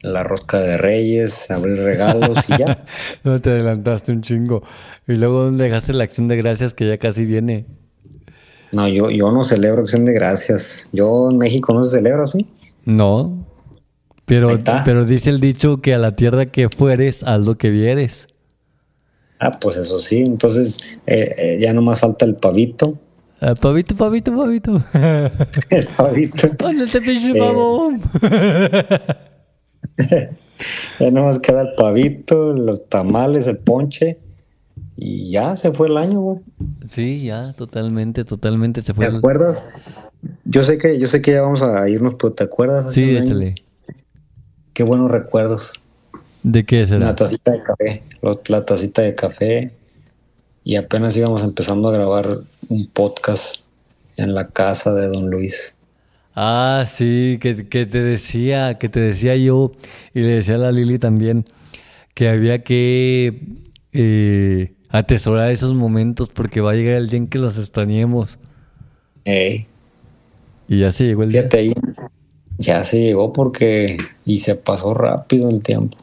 la rosca de Reyes, abrir regalos y ya. No te adelantaste un chingo. Y luego dejaste la acción de gracias que ya casi viene. No, yo, yo no celebro acción de gracias. Yo en México no se celebra, ¿sí? No. Pero, pero dice el dicho que a la tierra que fueres, haz lo que vieres. Ah, pues eso sí. Entonces, eh, eh, ya nomás falta el pavito. Ah, pavito, pavito, pavito. El pavito. ¿Dónde te pinche Eh. pavo? Ya nomás queda el pavito, los tamales, el ponche. Y ya se fue el año, güey. Sí, ya, totalmente, totalmente se fue. ¿Te el- acuerdas? Yo sé que, yo sé que ya vamos a irnos, pero ¿te acuerdas? Sí, échale. Qué buenos recuerdos. ¿De qué será? La tacita de café, la tacita de café. Y apenas íbamos empezando a grabar un podcast en la casa de Don Luis. Ah, sí, que, que te decía, que te decía yo y le decía a la Lili también que había que eh, atesorar esos momentos porque va a llegar el día en que los extrañemos. Ey, Y ya se llegó el día. ahí. Ya se llegó porque... Y se pasó rápido el tiempo.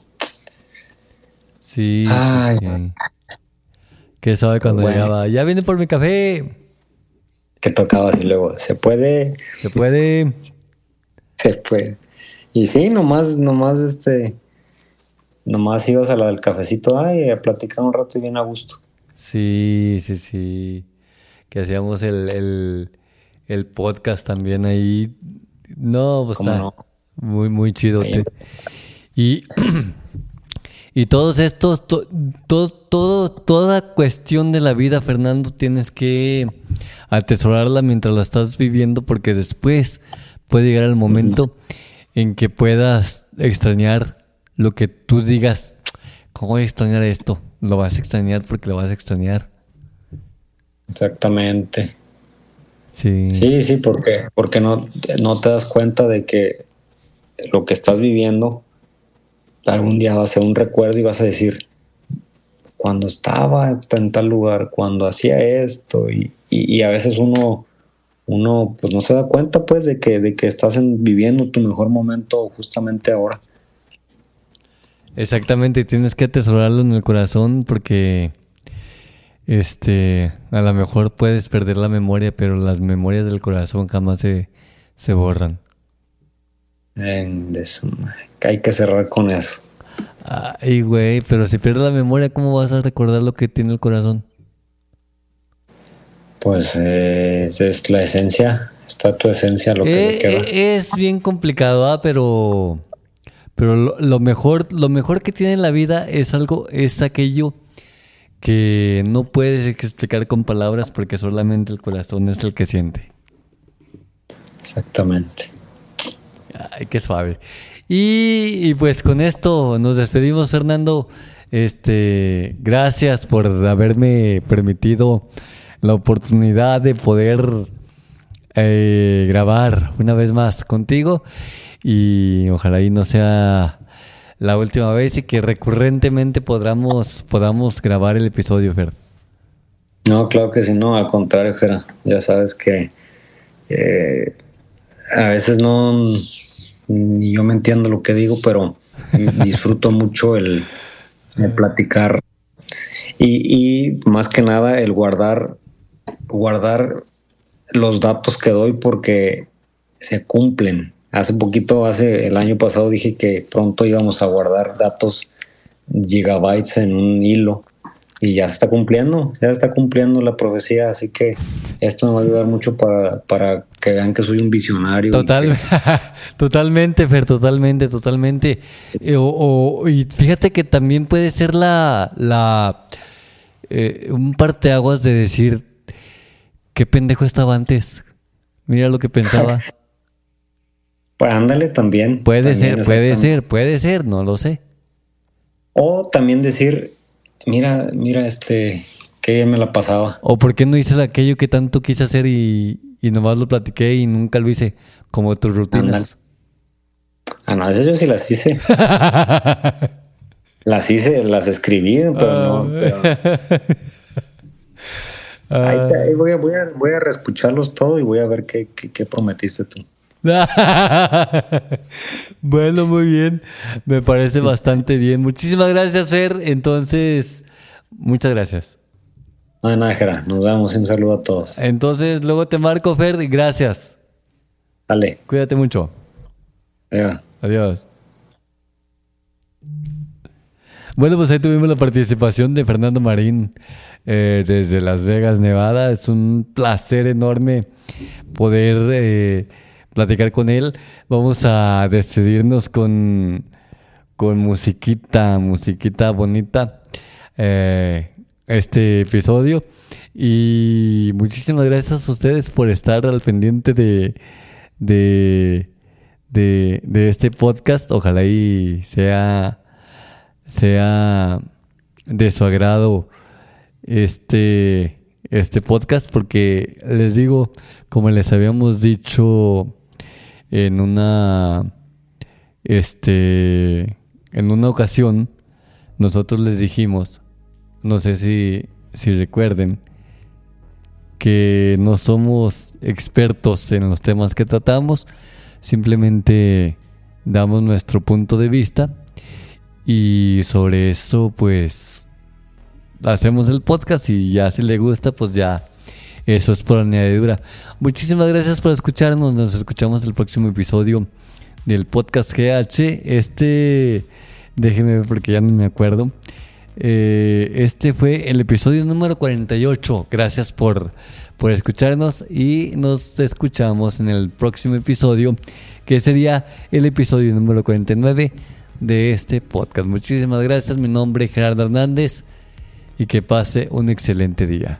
Sí, sí, sí. Que sabe cuando Bueno. llegaba. Ya viene por mi café. Que tocaba así luego. Se puede, Se puede. se puede. Y sí, nomás, nomás este... Nomás ibas a la del cafecito, ay, a platicar un rato y bien a gusto. Sí, sí, sí. Que hacíamos el, el, el podcast también ahí. No, pues ¿Cómo está no? muy, muy chido. Y, y todos estos, to- to- todo, toda cuestión de la vida, Fernando, tienes que atesorarla mientras la estás viviendo porque después puede llegar el momento en que puedas extrañar lo que tú digas. ¿Cómo voy a extrañar esto? Lo vas a extrañar porque lo vas a extrañar. Exactamente. Sí. Sí, sí, porque, porque no, no te das cuenta de que lo que estás viviendo algún día va a ser un recuerdo y vas a decir, cuando estaba en tal lugar, cuando hacía esto, y, y- y a veces uno, uno pues no se da cuenta pues de que, de que estás en- viviendo tu mejor momento justamente ahora. Exactamente, y tienes que atesorarlo en el corazón porque este a lo mejor puedes perder la memoria, pero las memorias del corazón jamás se, se borran. En hay que cerrar con eso. Ay, güey, pero si pierdes la memoria, ¿cómo vas a recordar lo que tiene el corazón? Pues eh, es la esencia, está tu esencia, lo que Eh, se queda. eh, es bien complicado, ¿ah? pero pero lo, lo mejor lo mejor que tiene la vida es algo es aquello que no puedes explicar con palabras porque solamente el corazón es el que siente. Exactamente. Ay, qué suave. Y, pues con esto nos despedimos, Fernando. Este, gracias por haberme permitido la oportunidad de poder eh, grabar una vez más contigo y ojalá y no sea la última vez y que recurrentemente podamos, podamos grabar el episodio, Fer. No, claro que sí, no, al contrario, Jera. Ya sabes que eh, a veces no, ni yo me entiendo lo que digo, pero disfruto mucho el, platicar y, y, más que nada el guardar, guardar los datos que doy porque se cumplen. Hace poquito, hace el año pasado dije que pronto íbamos a guardar datos gigabytes en un hilo y ya se está cumpliendo, ya está cumpliendo la profecía, así que esto me va a ayudar mucho para, para que vean que soy un visionario. Total, totalmente, Fer, totalmente, totalmente. Eh, o, y fíjate que también puede ser la, la eh, un parteaguas de decir qué pendejo estaba antes. Mira lo que pensaba. pues ándale también. Puede ser, puede ser, puede ser, no lo sé. O también decir, mira, mira, este, qué bien me la pasaba. O por qué no hice aquello que tanto quise hacer y, y nomás lo platiqué y nunca lo hice, como tus rutinas. Ah, no, eso yo sí las hice. las hice, las escribí, pero no. Ah. Ahí, voy, a, voy, a, voy a reescucharlos todo y voy a ver qué, qué, qué prometiste tú. bueno, muy bien. Me parece bastante bien. Muchísimas gracias, Fer. Entonces, muchas gracias. No nada, Nos vemos. Un saludo a todos. Entonces, luego te marco, Fer, y gracias. Dale. Cuídate mucho. Adiós. Adiós. Bueno, pues ahí tuvimos la participación de Fernando Marín eh, desde Las Vegas, Nevada. Es un placer enorme poder eh, platicar con él. Vamos a despedirnos con, con musiquita, musiquita bonita. Eh, este episodio. Y muchísimas gracias a ustedes por estar al pendiente de, de, de, este podcast. Ojalá y sea, sea de su agrado este, este podcast, porque les digo, como les habíamos dicho en una este en una ocasión nosotros les dijimos no sé si, si recuerden que no somos expertos en los temas que tratamos simplemente damos nuestro punto de vista y sobre eso pues hacemos el podcast y ya si le gusta pues ya eso es por añadidura. Muchísimas gracias por escucharnos. Nos escuchamos el próximo episodio del podcast GH. Este, déjeme ver porque ya no me acuerdo. Eh, este fue el episodio número 48. Gracias por, por escucharnos y nos escuchamos en el próximo episodio, que sería el episodio número 49 de este podcast. Muchísimas gracias. Mi nombre es Gerardo Hernández y que pase un excelente día.